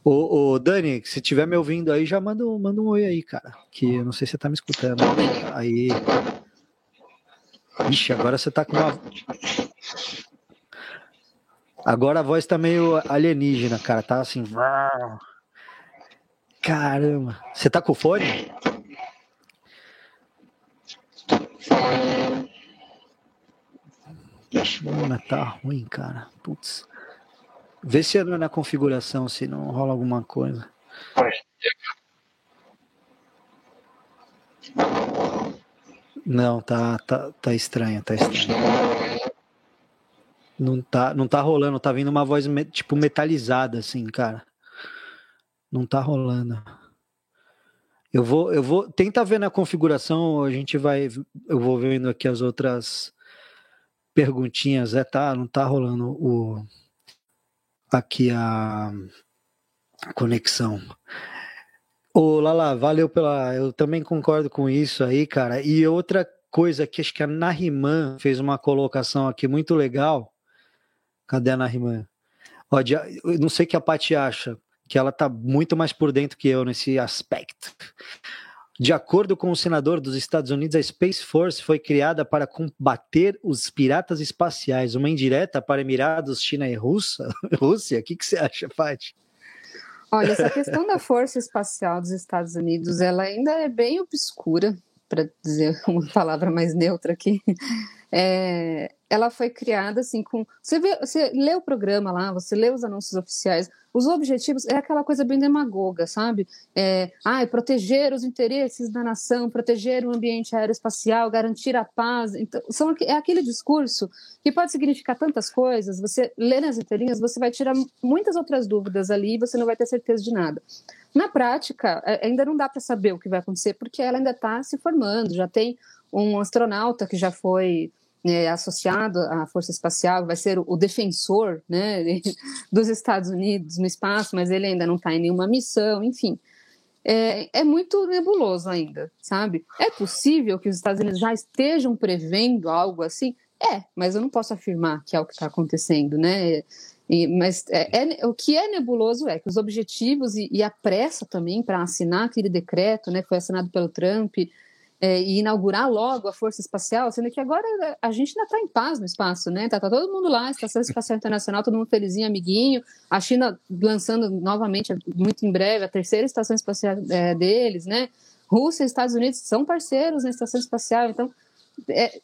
Ô, ô, Dani, se tiver me ouvindo aí, já manda, manda um oi aí, cara. Que eu não sei se você tá me escutando. Aí. Ixi, agora você tá com uma. Agora a voz tá meio alienígena, cara. Tá assim. Caramba. Você tá com fone? Mano, tá ruim, cara. Putz. Vê se é na configuração, se não rola alguma coisa. Não, tá, tá, tá estranho, tá estranho. Não tá, não tá rolando, tá vindo uma voz tipo metalizada assim, cara. Não tá rolando. Eu vou, eu vou, tenta ver na configuração, a gente vai, eu vou vendo aqui as outras perguntinhas, é tá, não tá rolando o aqui a conexão. Ô, Lala, valeu pela. Eu também concordo com isso aí, cara. E outra coisa que acho que a Nariman fez uma colocação aqui muito legal. Cadê a Nariman? Ó, não sei o que a Paty acha, que ela tá muito mais por dentro que eu nesse aspecto. De acordo com o senador dos Estados Unidos, a Space Force foi criada para combater os piratas espaciais, uma indireta para Emirados, China e Rússia. Rússia? O que, que você acha, Paty? Olha, essa questão da força espacial dos Estados Unidos, ela ainda é bem obscura, para dizer uma palavra mais neutra aqui. É, ela foi criada assim com. Você, vê, você lê o programa lá, você lê os anúncios oficiais, os objetivos é aquela coisa bem demagoga, sabe? É, ah, é proteger os interesses da nação, proteger o ambiente aeroespacial, garantir a paz. Então, são, é aquele discurso que pode significar tantas coisas. Você lê nas entrelinhas, você vai tirar muitas outras dúvidas ali e você não vai ter certeza de nada. Na prática, é, ainda não dá para saber o que vai acontecer, porque ela ainda está se formando. Já tem um astronauta que já foi é, associado à Força Espacial, vai ser o defensor né, dos Estados Unidos no espaço, mas ele ainda não está em nenhuma missão, enfim. é, é, muito nebuloso ainda, sabe? É possível que os Estados Unidos já estejam prevendo algo assim? É, mas eu não posso afirmar que é o que está acontecendo, né? E, mas é, é, o que é nebuloso é que os objetivos e, e a pressa também para assinar aquele decreto, né, foi assinado pelo Trump, é, e inaugurar logo a Força Espacial, sendo que agora a gente ainda está em paz no espaço, né? Tá, tá, todo mundo lá, Estação Espacial Internacional, todo mundo felizinho, amiguinho. A China lançando novamente, muito em breve, a terceira estação espacial é, deles, né? Rússia e Estados Unidos são parceiros na estação espacial, então, é,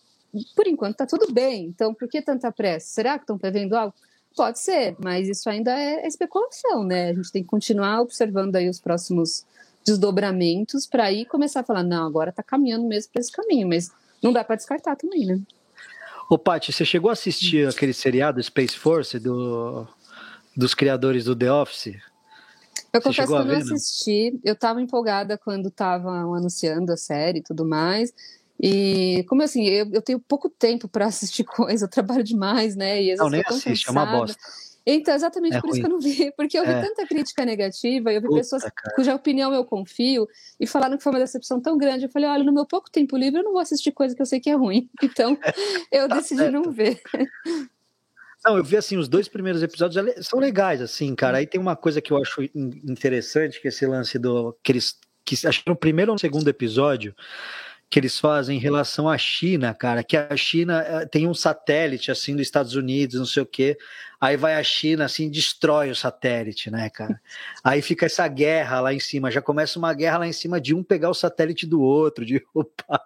por enquanto, está tudo bem. Então, por que tanta pressa? Será que estão prevendo algo? Pode ser, mas isso ainda é especulação, né? A gente tem que continuar observando aí os próximos desdobramentos para aí começar a falar, não, agora está caminhando mesmo para esse caminho, mas não dá para descartar também, né? Ô, Paty, você chegou a assistir aquele seriado Space Force do, dos criadores do The Office? Eu você confesso que eu não assisti. Eu estava empolgada quando estavam anunciando a série e tudo mais. E como assim, eu, eu tenho pouco tempo para assistir coisa, eu trabalho demais, né? E às não, nem assiste, cansada. é uma bosta. Então, exatamente é por ruim. isso que eu não vi, porque eu vi é. tanta crítica negativa, eu vi Puta, pessoas cara. cuja opinião eu confio e falaram que foi uma decepção tão grande. Eu falei, olha, no meu pouco tempo livre eu não vou assistir coisa que eu sei que é ruim. Então, eu tá decidi certo. não ver. Não, eu vi assim, os dois primeiros episódios são legais, assim, cara. Aí tem uma coisa que eu acho interessante, que é esse lance do. Que eles, que, acho que no primeiro ou no segundo episódio, que eles fazem em relação à China, cara, que a China eh, tem um satélite assim dos Estados Unidos, não sei o quê. Aí vai a China assim, destrói o satélite, né, cara? Aí fica essa guerra lá em cima, já começa uma guerra lá em cima de um pegar o satélite do outro, de opa.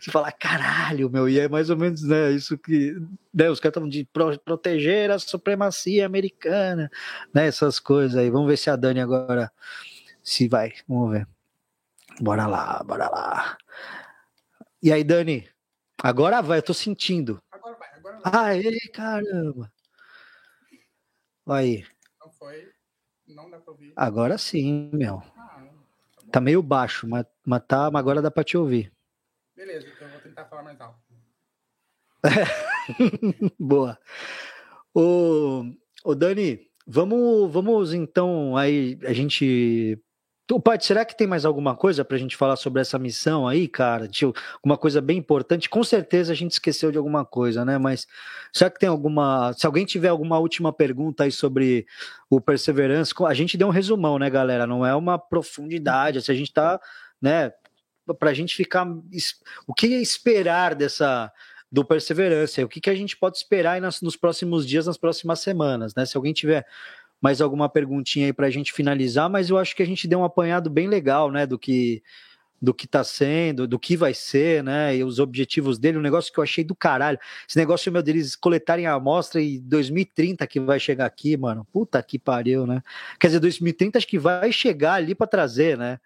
Você fala, caralho, meu, e é mais ou menos, né, isso que, né, os caras estavam de pro, proteger a supremacia americana, né, essas coisas aí. Vamos ver se a Dani agora se vai, vamos ver. Bora lá, bora lá. E aí, Dani? Agora vai, eu tô sentindo. Agora vai, agora vai. Aê, caramba. Aí. Não foi. Não dá pra ouvir. Agora sim, meu. Ah, tá, tá, meio baixo, mas, mas, tá, mas agora dá pra te ouvir. Beleza, então eu vou tentar falar mais alto. Boa. Ô, ô Dani, vamos, vamos então aí a gente Tu, Paty, será que tem mais alguma coisa para a gente falar sobre essa missão aí, cara? Tio, uma coisa bem importante. Com certeza a gente esqueceu de alguma coisa, né? Mas será que tem alguma. Se alguém tiver alguma última pergunta aí sobre o Perseverance, a gente deu um resumão, né, galera? Não é uma profundidade. Se a gente tá, né, para a gente ficar. O que esperar dessa. Do Perseverance? O que, que a gente pode esperar nas, nos próximos dias, nas próximas semanas, né? Se alguém tiver mais alguma perguntinha aí para a gente finalizar, mas eu acho que a gente deu um apanhado bem legal, né, do que do que está sendo, do que vai ser, né, e os objetivos dele, um negócio que eu achei do caralho. Esse negócio, meu, deles coletarem a amostra e 2030 que vai chegar aqui, mano. Puta que pariu, né? Quer dizer, 2030 acho que vai chegar ali para trazer, né?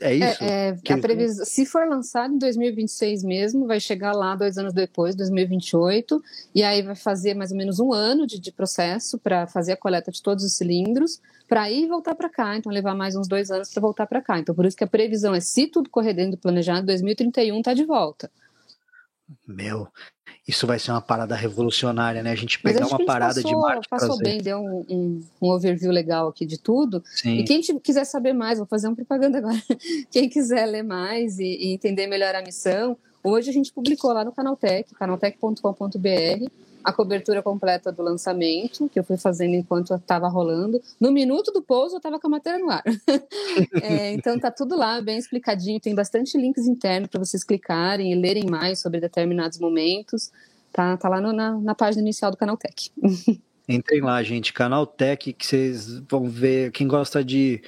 É, é isso? É, é, a previsão, se for lançado em 2026 mesmo, vai chegar lá dois anos depois, 2028, e aí vai fazer mais ou menos um ano de, de processo para fazer a coleta de todos os cilindros, para ir voltar para cá. Então, levar mais uns dois anos para voltar para cá. Então, por isso que a previsão é, se tudo correr dentro do planejado, 2031 está de volta. Meu, isso vai ser uma parada revolucionária, né? A gente pegar uma parada passou, de Marte. Passou bem, deu um, um, um, overview legal aqui de tudo. Sim. E quem quiser saber mais, vou fazer uma propaganda agora. Quem quiser ler mais e, e entender melhor a missão, hoje a gente publicou lá no Canaltech, canaltech.com.br, a cobertura completa do lançamento, que eu fui fazendo enquanto estava rolando. No minuto do pouso, eu estava com a matéria no ar. é, então, tá tudo lá, bem explicadinho. Tem bastante links internos para vocês clicarem e lerem mais sobre determinados momentos. Tá, tá lá no, na, na página inicial do Canaltech. Entrem lá, gente, Canaltech, que vocês vão ver. Quem gosta de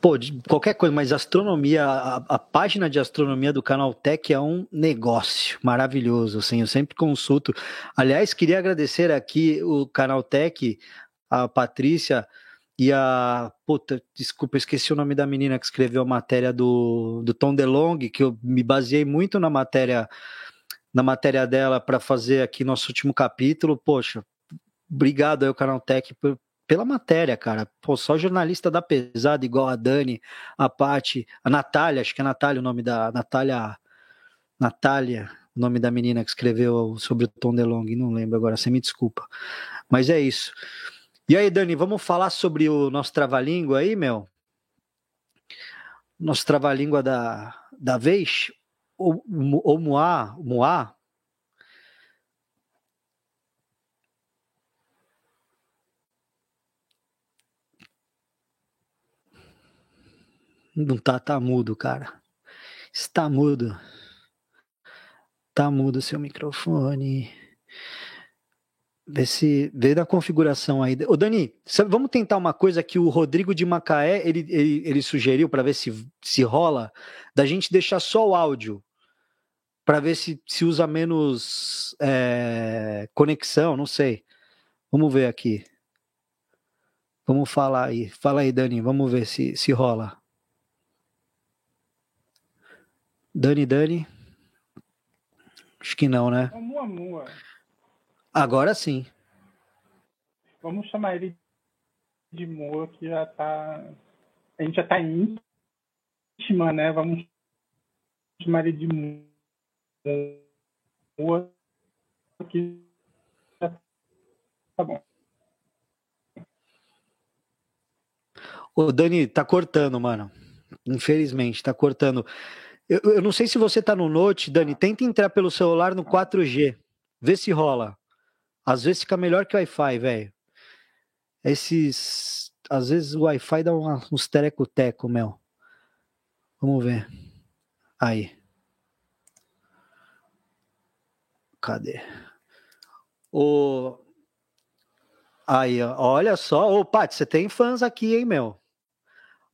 pô, de qualquer coisa, mas astronomia, a, a, página de astronomia do canal Tech é um negócio maravilhoso, assim, eu sempre consulto. Aliás, queria agradecer aqui o canal Tech, a Patrícia e a, puta, desculpa, esqueci o nome da menina que escreveu a matéria do, do Tom DeLong, que eu me baseei muito na matéria na matéria dela para fazer aqui nosso último capítulo. Poxa, obrigado aí o canal Tech por, pela matéria, cara. Pô, só jornalista da pesada, igual a Dani, a Pati, a Natália, acho que é Natália o nome da. Natália. Natália, o nome da menina que escreveu sobre o Tom DeLonge, não lembro agora, você me desculpa. Mas é isso. E aí, Dani, vamos falar sobre o nosso trava-língua aí, meu? nosso trava-língua da, da vez, o, o Moá, Moá, Não tá, tá mudo, cara. Está mudo. Tá mudo seu microfone. Vê se vê na configuração aí. Ô Dani, sabe, vamos tentar uma coisa que o Rodrigo de Macaé ele, ele, ele sugeriu para ver se, se rola, da gente deixar só o áudio para ver se, se usa menos é, conexão, não sei. Vamos ver aqui. Vamos falar aí. Fala aí, Dani. Vamos ver se, se rola. Dani, Dani. Acho que não, né? É Mua Mua. Agora sim. Vamos chamar ele de Moa, que já tá. A gente já tá íntima, né? Vamos chamar ele de Moa, que já tá bom. O Dani, tá cortando, mano. Infelizmente, tá cortando. Eu, eu não sei se você tá no Note, Dani. Tenta entrar pelo celular no 4G. Vê se rola. Às vezes fica melhor que o Wi-Fi, velho. Esses. Às vezes o Wi-Fi dá uns tereco-teco, meu. Vamos ver. Aí. Cadê? O. Aí, olha só. Ô, Paty, você tem fãs aqui, hein, meu?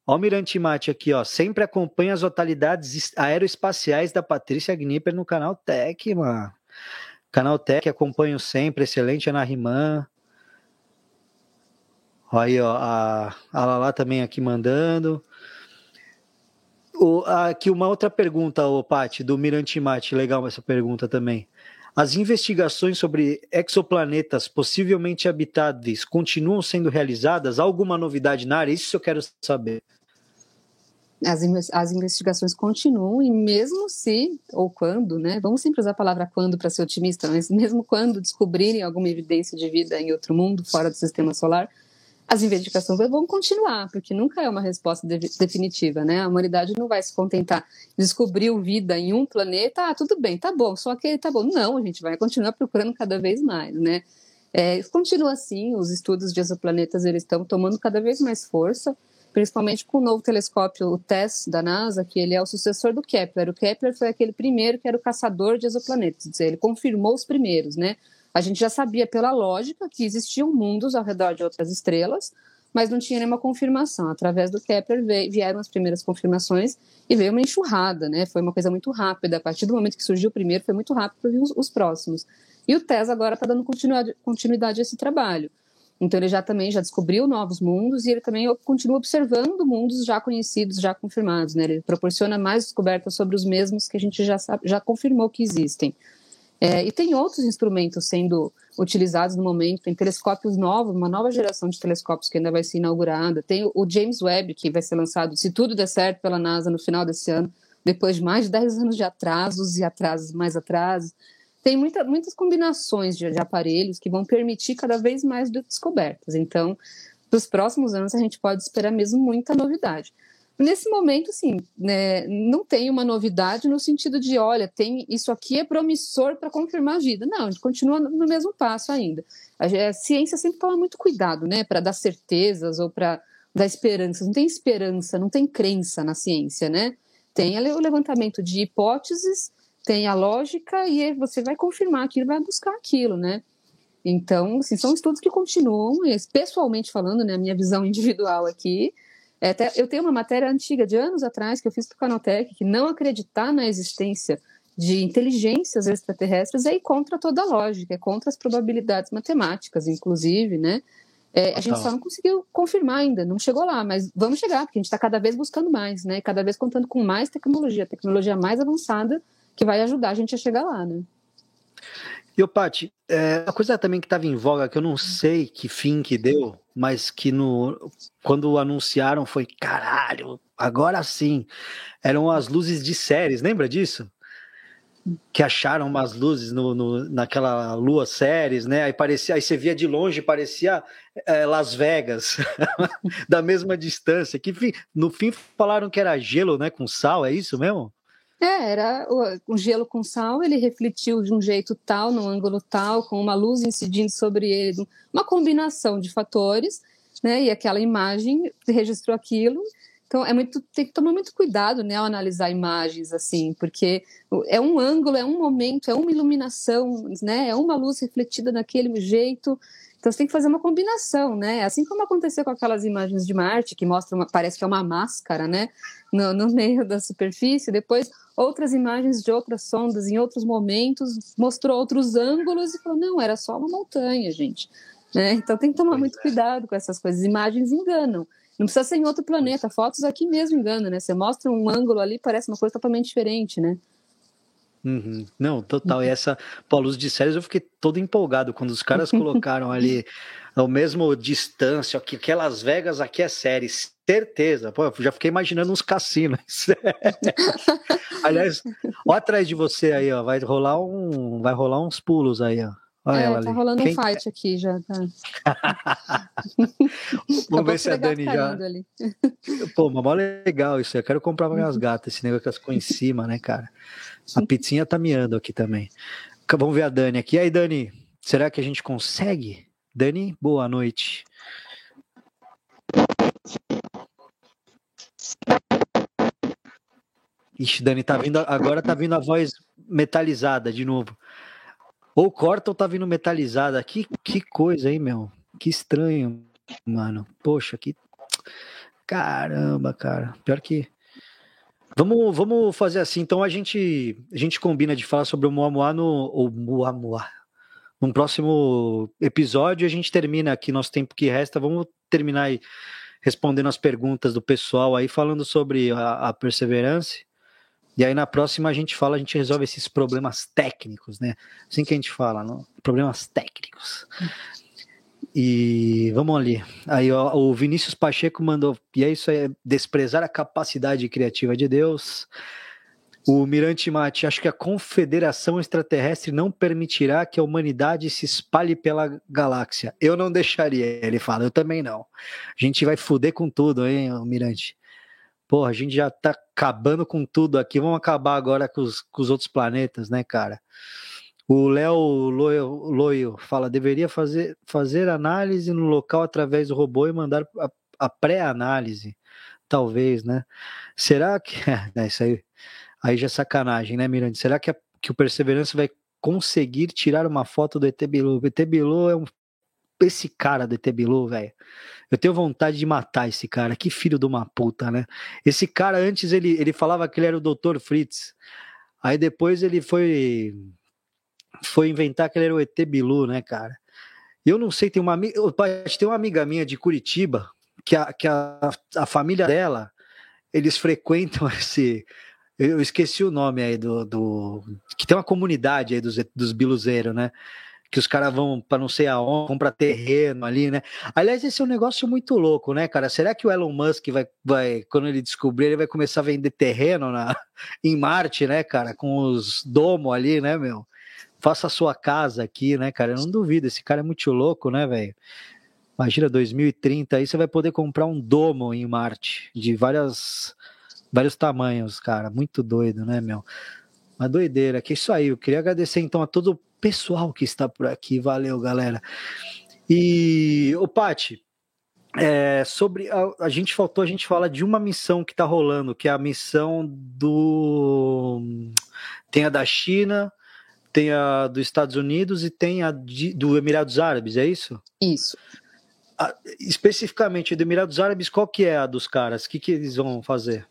Ó o Mirante Mate aqui, ó. Sempre acompanha as totalidades aeroespaciais da Patrícia Gnipper no canal Tech, mano. Canal Tech, acompanho sempre, excelente Ana Riman. Aí, ó, a, a Lala também aqui mandando. O, aqui uma outra pergunta, o Pati, do Mirante Mate, legal essa pergunta também. As investigações sobre exoplanetas possivelmente habitáveis continuam sendo realizadas? Há alguma novidade na área? Isso eu quero saber as, as investigações continuam e mesmo se, ou quando, né, vamos sempre usar a palavra quando para ser otimista, mas mesmo quando descobrirem alguma evidência de vida em outro mundo, fora do sistema solar, as investigações vão continuar, porque nunca é uma resposta de, definitiva, né? A humanidade não vai se contentar, descobriu vida em um planeta, ah, tudo bem, tá bom, só que tá bom. Não, a gente vai continuar procurando cada vez mais, né? É, continua assim, os estudos de exoplanetas eles estão tomando cada vez mais força, principalmente com o novo telescópio, o TESS da NASA, que ele é o sucessor do Kepler. O Kepler foi aquele primeiro que era o caçador de exoplanetas, ele confirmou os primeiros, né? A gente já sabia pela lógica que existiam mundos ao redor de outras estrelas, mas não tinha nenhuma confirmação. Através do Kepler vieram as primeiras confirmações e veio uma enxurrada, né? Foi uma coisa muito rápida. A partir do momento que surgiu o primeiro, foi muito rápido para vir os, os próximos. E o TESS agora está dando continuidade, continuidade a esse trabalho. Então ele já também já descobriu novos mundos e ele também continua observando mundos já conhecidos, já confirmados. Né? Ele proporciona mais descobertas sobre os mesmos que a gente já sabe, já confirmou que existem. É, e tem outros instrumentos sendo utilizados no momento, tem telescópios novos, uma nova geração de telescópios que ainda vai ser inaugurada. Tem o James Webb, que vai ser lançado, se tudo der certo, pela NASA no final desse ano, depois de mais de 10 anos de atrasos e atrasos mais atrasos tem muita, muitas combinações de, de, aparelhos que vão permitir cada vez mais descobertas. Então, para os próximos anos, a gente pode esperar mesmo muita novidade. Nesse momento, sim, né, não tem uma novidade no sentido de, olha, tem isso aqui é promissor para confirmar a vida. Não, a gente continua no mesmo passo ainda. A, a ciência sempre toma muito cuidado, né, para dar certezas ou para dar esperanças. Não tem esperança, não tem crença na ciência, né? Tem o levantamento de hipóteses tem a lógica e você vai confirmar aquilo, vai buscar aquilo, né? Então, assim, são estudos que continuam, pessoalmente falando, né, a minha visão individual aqui, até, eu tenho uma matéria antiga, de anos atrás, que eu fiz para o Canaltech, que não acreditar na existência de inteligências extraterrestres é ir contra toda a lógica, é contra as probabilidades matemáticas, inclusive, né? É, a gente só não conseguiu confirmar ainda, não chegou lá, mas vamos chegar, porque a gente está cada vez buscando mais, né? Cada vez contando com mais tecnologia, tecnologia mais avançada que vai ajudar a gente a chegar lá, né? E o Paty, é, coisa também que estava em voga, que eu não sei que fim que deu, mas que no, quando anunciaram foi caralho, agora sim. Eram as luzes de séries, lembra disso? que acharam umas luzes no, no, naquela lua séries, né? Aí parecia, aí você via de longe, parecia é, Las Vegas, da mesma distância. Que no fim falaram que era gelo, né? Com sal, é isso mesmo? É, era o, o, gelo com sal, ele refletiu de um jeito tal, num ângulo tal, com uma luz incidindo sobre ele, uma combinação de fatores, né? E aquela imagem registrou aquilo então é muito tem que tomar muito cuidado, né, ao analisar imagens assim, porque é um ângulo, é um momento, é uma iluminação, né, é uma luz refletida daquele jeito. Então você tem que fazer uma combinação, né? Assim como aconteceu com aquelas imagens de Marte que mostram, parece que é uma máscara, né, no, no meio da superfície. Depois outras imagens de outras sondas em outros momentos mostrou outros ângulos e falou não, era só uma montanha, gente. Né? Então tem que tomar muito é. cuidado com essas coisas. Imagens enganam. Não precisa ser em outro planeta. Fotos aqui mesmo engana, né? Você mostra um ângulo ali, parece uma coisa totalmente diferente, né? Uhum. Não, total. E essa pô, luz de séries eu fiquei todo empolgado quando os caras colocaram ali ao mesmo distância, que aquelas Vegas aqui é série, certeza. Pô, eu já fiquei imaginando uns cassinos. Aliás, ó atrás de você aí, ó, vai rolar um, vai rolar uns pulos aí, ó. Olha é, tá ali. rolando Quem... um fight aqui já. Tá. Vamos ver se a Dani já. Ali. Pô, mas mó legal isso. Eu quero comprar para minhas gatas, esse negócio que elas ficam em cima, né, cara? A pizzinha tá miando aqui também. Vamos ver a Dani aqui. E aí, Dani, será que a gente consegue? Dani, boa noite. Ixi, Dani, tá vindo. Agora tá vindo a voz metalizada de novo. Ou corta ou tá vindo metalizada. aqui que coisa, hein, meu? Que estranho, mano. Poxa, que. Caramba, cara. Pior que. Vamos, vamos fazer assim. Então a gente, a gente combina de falar sobre o Muamua no. O Muamua. Num próximo episódio, a gente termina aqui nosso tempo que resta. Vamos terminar aí respondendo as perguntas do pessoal aí, falando sobre a, a perseverança e aí na próxima a gente fala, a gente resolve esses problemas técnicos, né? Assim que a gente fala, não? problemas técnicos. E vamos ali. Aí ó, o Vinícius Pacheco mandou, e é isso aí, desprezar a capacidade criativa de Deus. O Mirante Mate, acho que a confederação extraterrestre não permitirá que a humanidade se espalhe pela galáxia. Eu não deixaria, ele fala, eu também não. A gente vai fuder com tudo, hein, Mirante? Porra, a gente já tá acabando com tudo aqui, vamos acabar agora com os, com os outros planetas, né, cara? O Léo Loio, fala: deveria fazer, fazer análise no local através do robô e mandar a, a pré-análise. Talvez, né? Será que. É, isso aí, aí já é sacanagem, né, Miranda? Será que, a, que o Perseverança vai conseguir tirar uma foto do ET Bilu? O ET Bilu é um. Esse cara do ET Bilu, velho. Eu tenho vontade de matar esse cara. Que filho de uma puta, né? Esse cara, antes, ele, ele falava que ele era o Dr. Fritz. Aí depois ele foi foi inventar que ele era o ET Bilu, né, cara? Eu não sei, tem uma, tem uma amiga minha de Curitiba que a, que a, a família dela, eles frequentam esse. Eu esqueci o nome aí do. do que tem uma comunidade aí dos, dos biluzeiros, né? Que os caras vão para não sei aonde, comprar terreno ali, né? Aliás, esse é um negócio muito louco, né, cara? Será que o Elon Musk vai, vai quando ele descobrir, ele vai começar a vender terreno na, em Marte, né, cara? Com os domo ali, né, meu? Faça a sua casa aqui, né, cara? Eu não duvido, esse cara é muito louco, né, velho? Imagina 2030 aí você vai poder comprar um domo em Marte de várias vários tamanhos, cara. Muito doido, né, meu? Uma doideira. Que isso aí. Eu queria agradecer então a todo pessoal que está por aqui. Valeu, galera. E, o Pati, é, sobre a, a, gente faltou a gente fala de uma missão que está rolando, que é a missão do tem a da China, tem a dos Estados Unidos e tem a de, do Emirados Árabes, é isso? Isso. A, especificamente do Emirados Árabes, qual que é a dos caras? O que, que eles vão fazer?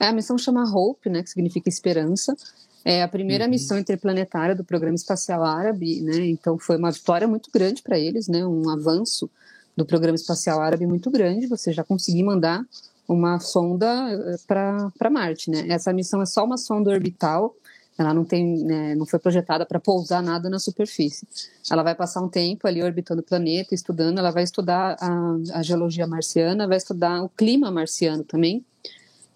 É, a missão chama Hope, né, que significa esperança. É a primeira uhum. missão interplanetária do Programa Espacial Árabe, né? Então foi uma vitória muito grande para eles, né? Um avanço do Programa Espacial Árabe muito grande. Você já conseguir mandar uma sonda eh, para Marte, né? Essa missão é só uma sonda orbital. Ela não tem, né, não foi projetada para pousar nada na superfície. Ela vai passar um tempo ali orbitando o planeta, estudando. Ela vai estudar a, a geologia marciana, vai estudar o clima marciano também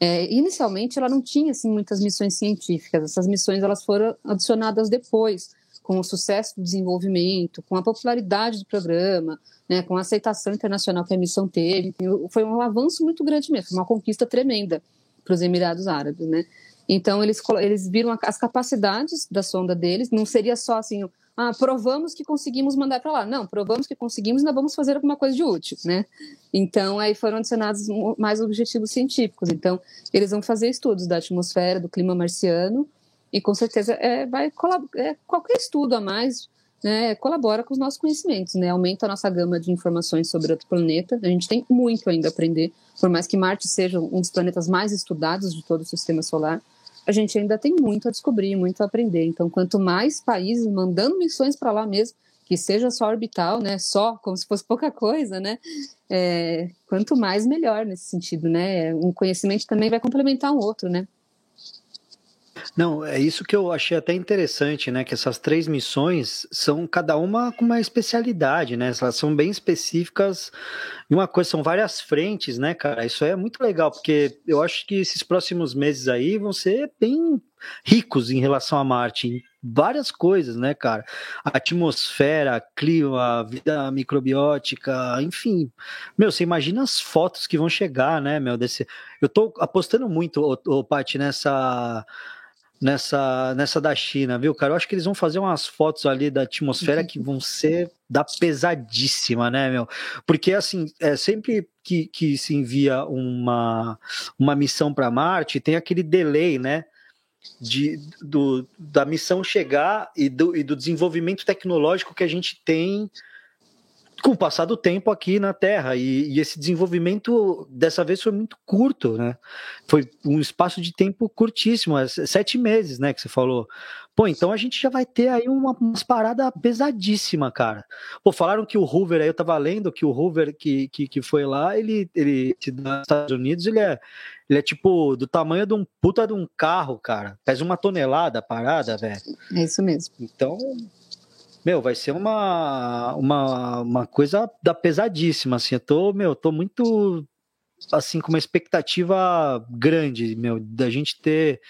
É, inicialmente, ela não tinha assim, muitas missões científicas. Essas missões elas foram adicionadas depois, com o sucesso do desenvolvimento, com a popularidade do programa, né, com a aceitação internacional que a missão teve. Foi um avanço muito grande mesmo, uma conquista tremenda para os Emirados Árabes, né? Então eles eles viram as capacidades da sonda deles. Não seria só assim, ah, provamos que conseguimos mandar para lá. Não, provamos que conseguimos, ainda vamos fazer alguma coisa de útil, né? Então aí foram adicionados mais objetivos científicos. Então eles vão fazer estudos da atmosfera, do clima marciano e com certeza é, vai é, qualquer estudo a mais né, colabora com os nossos conhecimentos, né, aumenta a nossa gama de informações sobre outro planeta. A gente tem muito ainda a aprender, por mais que Marte seja um dos planetas mais estudados de todo o sistema solar, a gente ainda tem muito a descobrir, muito a aprender. Então, quanto mais países mandando missões para lá mesmo, que seja só orbital, né, só como se fosse pouca coisa, né, é, quanto mais melhor nesse sentido, né. Um conhecimento também vai complementar um outro, né. Não, é isso que eu achei até interessante, né? Que essas três missões são cada uma com uma especialidade, né? Elas são bem específicas e uma coisa, são várias frentes, né, cara? Isso é muito legal, porque eu acho que esses próximos meses aí vão ser bem ricos em relação a Marte, várias coisas, né, cara? Atmosfera, clima, vida microbiótica, enfim. Meu, você imagina as fotos que vão chegar, né, meu, desse... Eu tô apostando muito, ô Paty, nessa nessa, nessa da China, viu, cara? Eu acho que eles vão fazer umas fotos ali da atmosfera que vão ser da pesadíssima, né, meu? Porque, assim, é, sempre que, que se envia uma, uma missão para Marte, tem aquele delay, né? De, do, da missão chegar e do, e do desenvolvimento tecnológico que a gente tem com o passar do tempo aqui na Terra. E, e, esse desenvolvimento dessa vez foi muito curto, né? Foi um espaço de tempo curtíssimo, é sete meses, né? Que você falou. Pô, então a gente já vai ter aí uma, umas paradas pesadíssima, cara. Pô, falaram que o Hoover, aí eu tava lendo que o Hoover que, que, que foi lá, ele, ele nos Estados Unidos, ele é, ele é tipo do tamanho de um puta de um carro, cara. Pesa uma tonelada a parada, velho. É isso mesmo. Então, meu, vai ser uma, uma, uma coisa da pesadíssima, assim, eu tô, meu, tô muito, assim, com uma expectativa grande, meu, da gente ter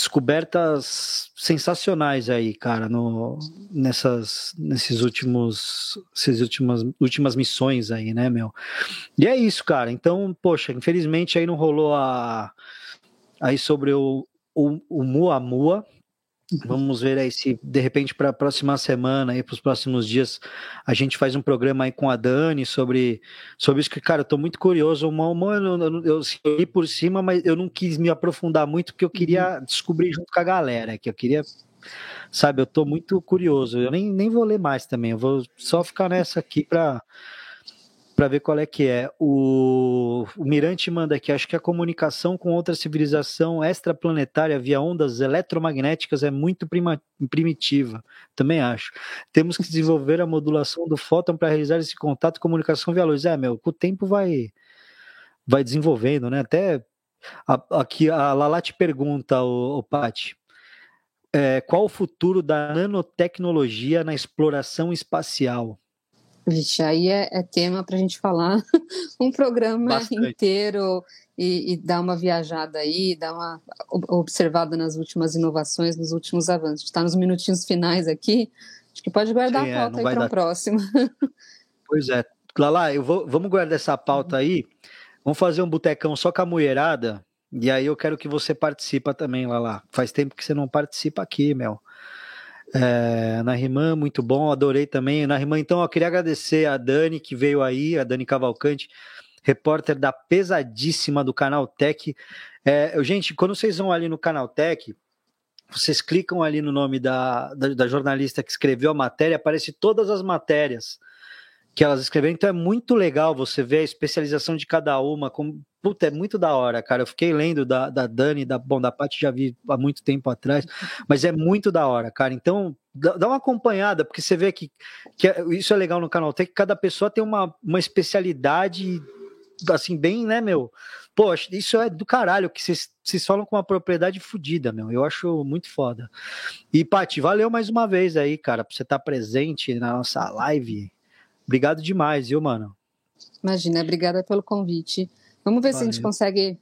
descobertas sensacionais aí, cara, no, nessas, nesses últimos, essas últimas, últimas missões aí, né, meu? E é isso, cara. Então, poxa, infelizmente aí não rolou a, aí sobre o, o, o Muamua, Vamos ver aí se de repente para a próxima semana e para os próximos dias a gente faz um programa aí com a Dani sobre, sobre isso que, cara, eu tô muito curioso. O Malmo, eu, eu, eu, eu li por cima, mas eu não quis me aprofundar muito porque eu queria uhum. descobrir junto com a galera, que eu queria, sabe, eu tô muito curioso. Eu nem, nem vou ler mais também, eu vou só ficar nessa aqui para para ver qual é que é. O, o Mirante manda aqui, acho que a comunicação com outra civilização extraplanetária via ondas eletromagnéticas é muito prima, primitiva. Também acho. Temos que desenvolver a modulação do fóton para realizar esse contato e comunicação via luz. É, meu, o tempo vai vai desenvolvendo, né? Até aqui a Lala te pergunta, o, o Pati, é, qual o futuro da nanotecnologia na exploração espacial? Vixe, aí é, é tema para a gente falar um programa Bastante. inteiro e, e, dar uma viajada aí, dar uma observada nas últimas inovações, nos últimos avanços. Está nos minutinhos finais aqui, acho que pode guardar Sim, a é, pauta é, aí para o dar... próximo. Pois é. Lala, eu vou, vamos guardar essa pauta aí. Vamos fazer um botecão só com a mulherada. E aí eu quero que você participa também, Lala. Faz tempo que você não participa aqui, Mel. É, Nariman, muito bom, adorei também. Nariman, então eu queria agradecer a Dani que veio aí, a Dani Cavalcante, repórter da pesadíssima do canal Tech. É, gente, quando vocês vão ali no canal Tech, vocês clicam ali no nome da, da, da jornalista que escreveu a matéria, aparece todas as matérias que elas escreveram. Então é muito legal você ver a especialização de cada uma. Como, puta, é muito da hora, cara. Eu fiquei lendo da, da Dani, da, bom, da Paty já vi há muito tempo atrás, mas é muito da hora, cara. Então dá, uma acompanhada, porque você vê que, que é, isso é legal no canal Tem que cada pessoa tem uma, uma especialidade assim, bem, né, meu? Pô, isso é do caralho, que vocês falam com uma propriedade fodida, meu. Eu acho muito foda. E, Paty, valeu mais uma vez aí, cara, por você estar presente na nossa live. Obrigado demais, viu, mano? Imagina, obrigada pelo convite. Vamos ver Valeu. se a gente consegue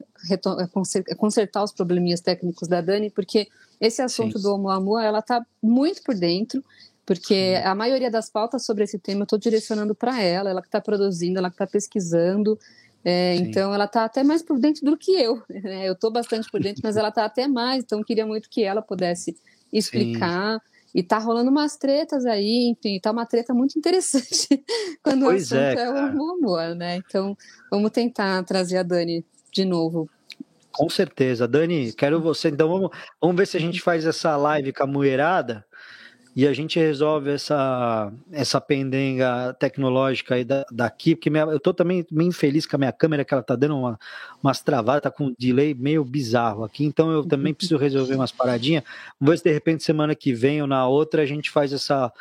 consertar os probleminhas técnicos da Dani, porque esse assunto Sim. do Oumuamua, ela está muito por dentro, porque Sim. a maioria das pautas sobre esse tema eu estou direcionando para ela, ela que está produzindo, ela que está pesquisando, é, então ela está até mais por dentro do que eu. Né? Eu estou bastante por dentro, mas ela está até mais, então queria muito que ela pudesse explicar. Sim. E tá rolando umas tretas aí, enfim, tá uma treta muito interessante quando pois o é, assunto é, é o amor, né? Então, vamos tentar trazer a Dani de novo com certeza. Dani, quero você. Então vamos, vamos ver se a gente faz essa live com a mulherada e a gente resolve essa, essa pendenga tecnológica aí da, daqui, porque minha, eu tô também meio infeliz com a minha câmera, que ela tá dando uma, umas travadas, tá com um delay meio bizarro aqui, então eu também preciso resolver umas paradinhas. Vamos ver se de repente semana que vem ou na outra a gente faz essa,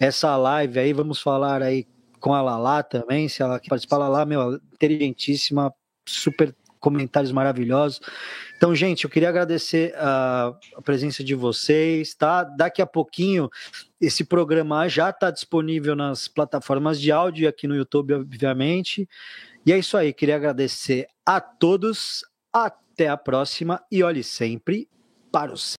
essa live aí, vamos falar aí com a Lala também, se ela participar, Lala, meu, inteligentíssima, super comentários maravilhosos. Então, gente, eu queria agradecer a, a presença de vocês, tá? Daqui a pouquinho esse programa já está disponível nas plataformas de áudio e aqui no YouTube, obviamente. E é isso aí, queria agradecer a todos. Até a próxima e olhe sempre para o céu.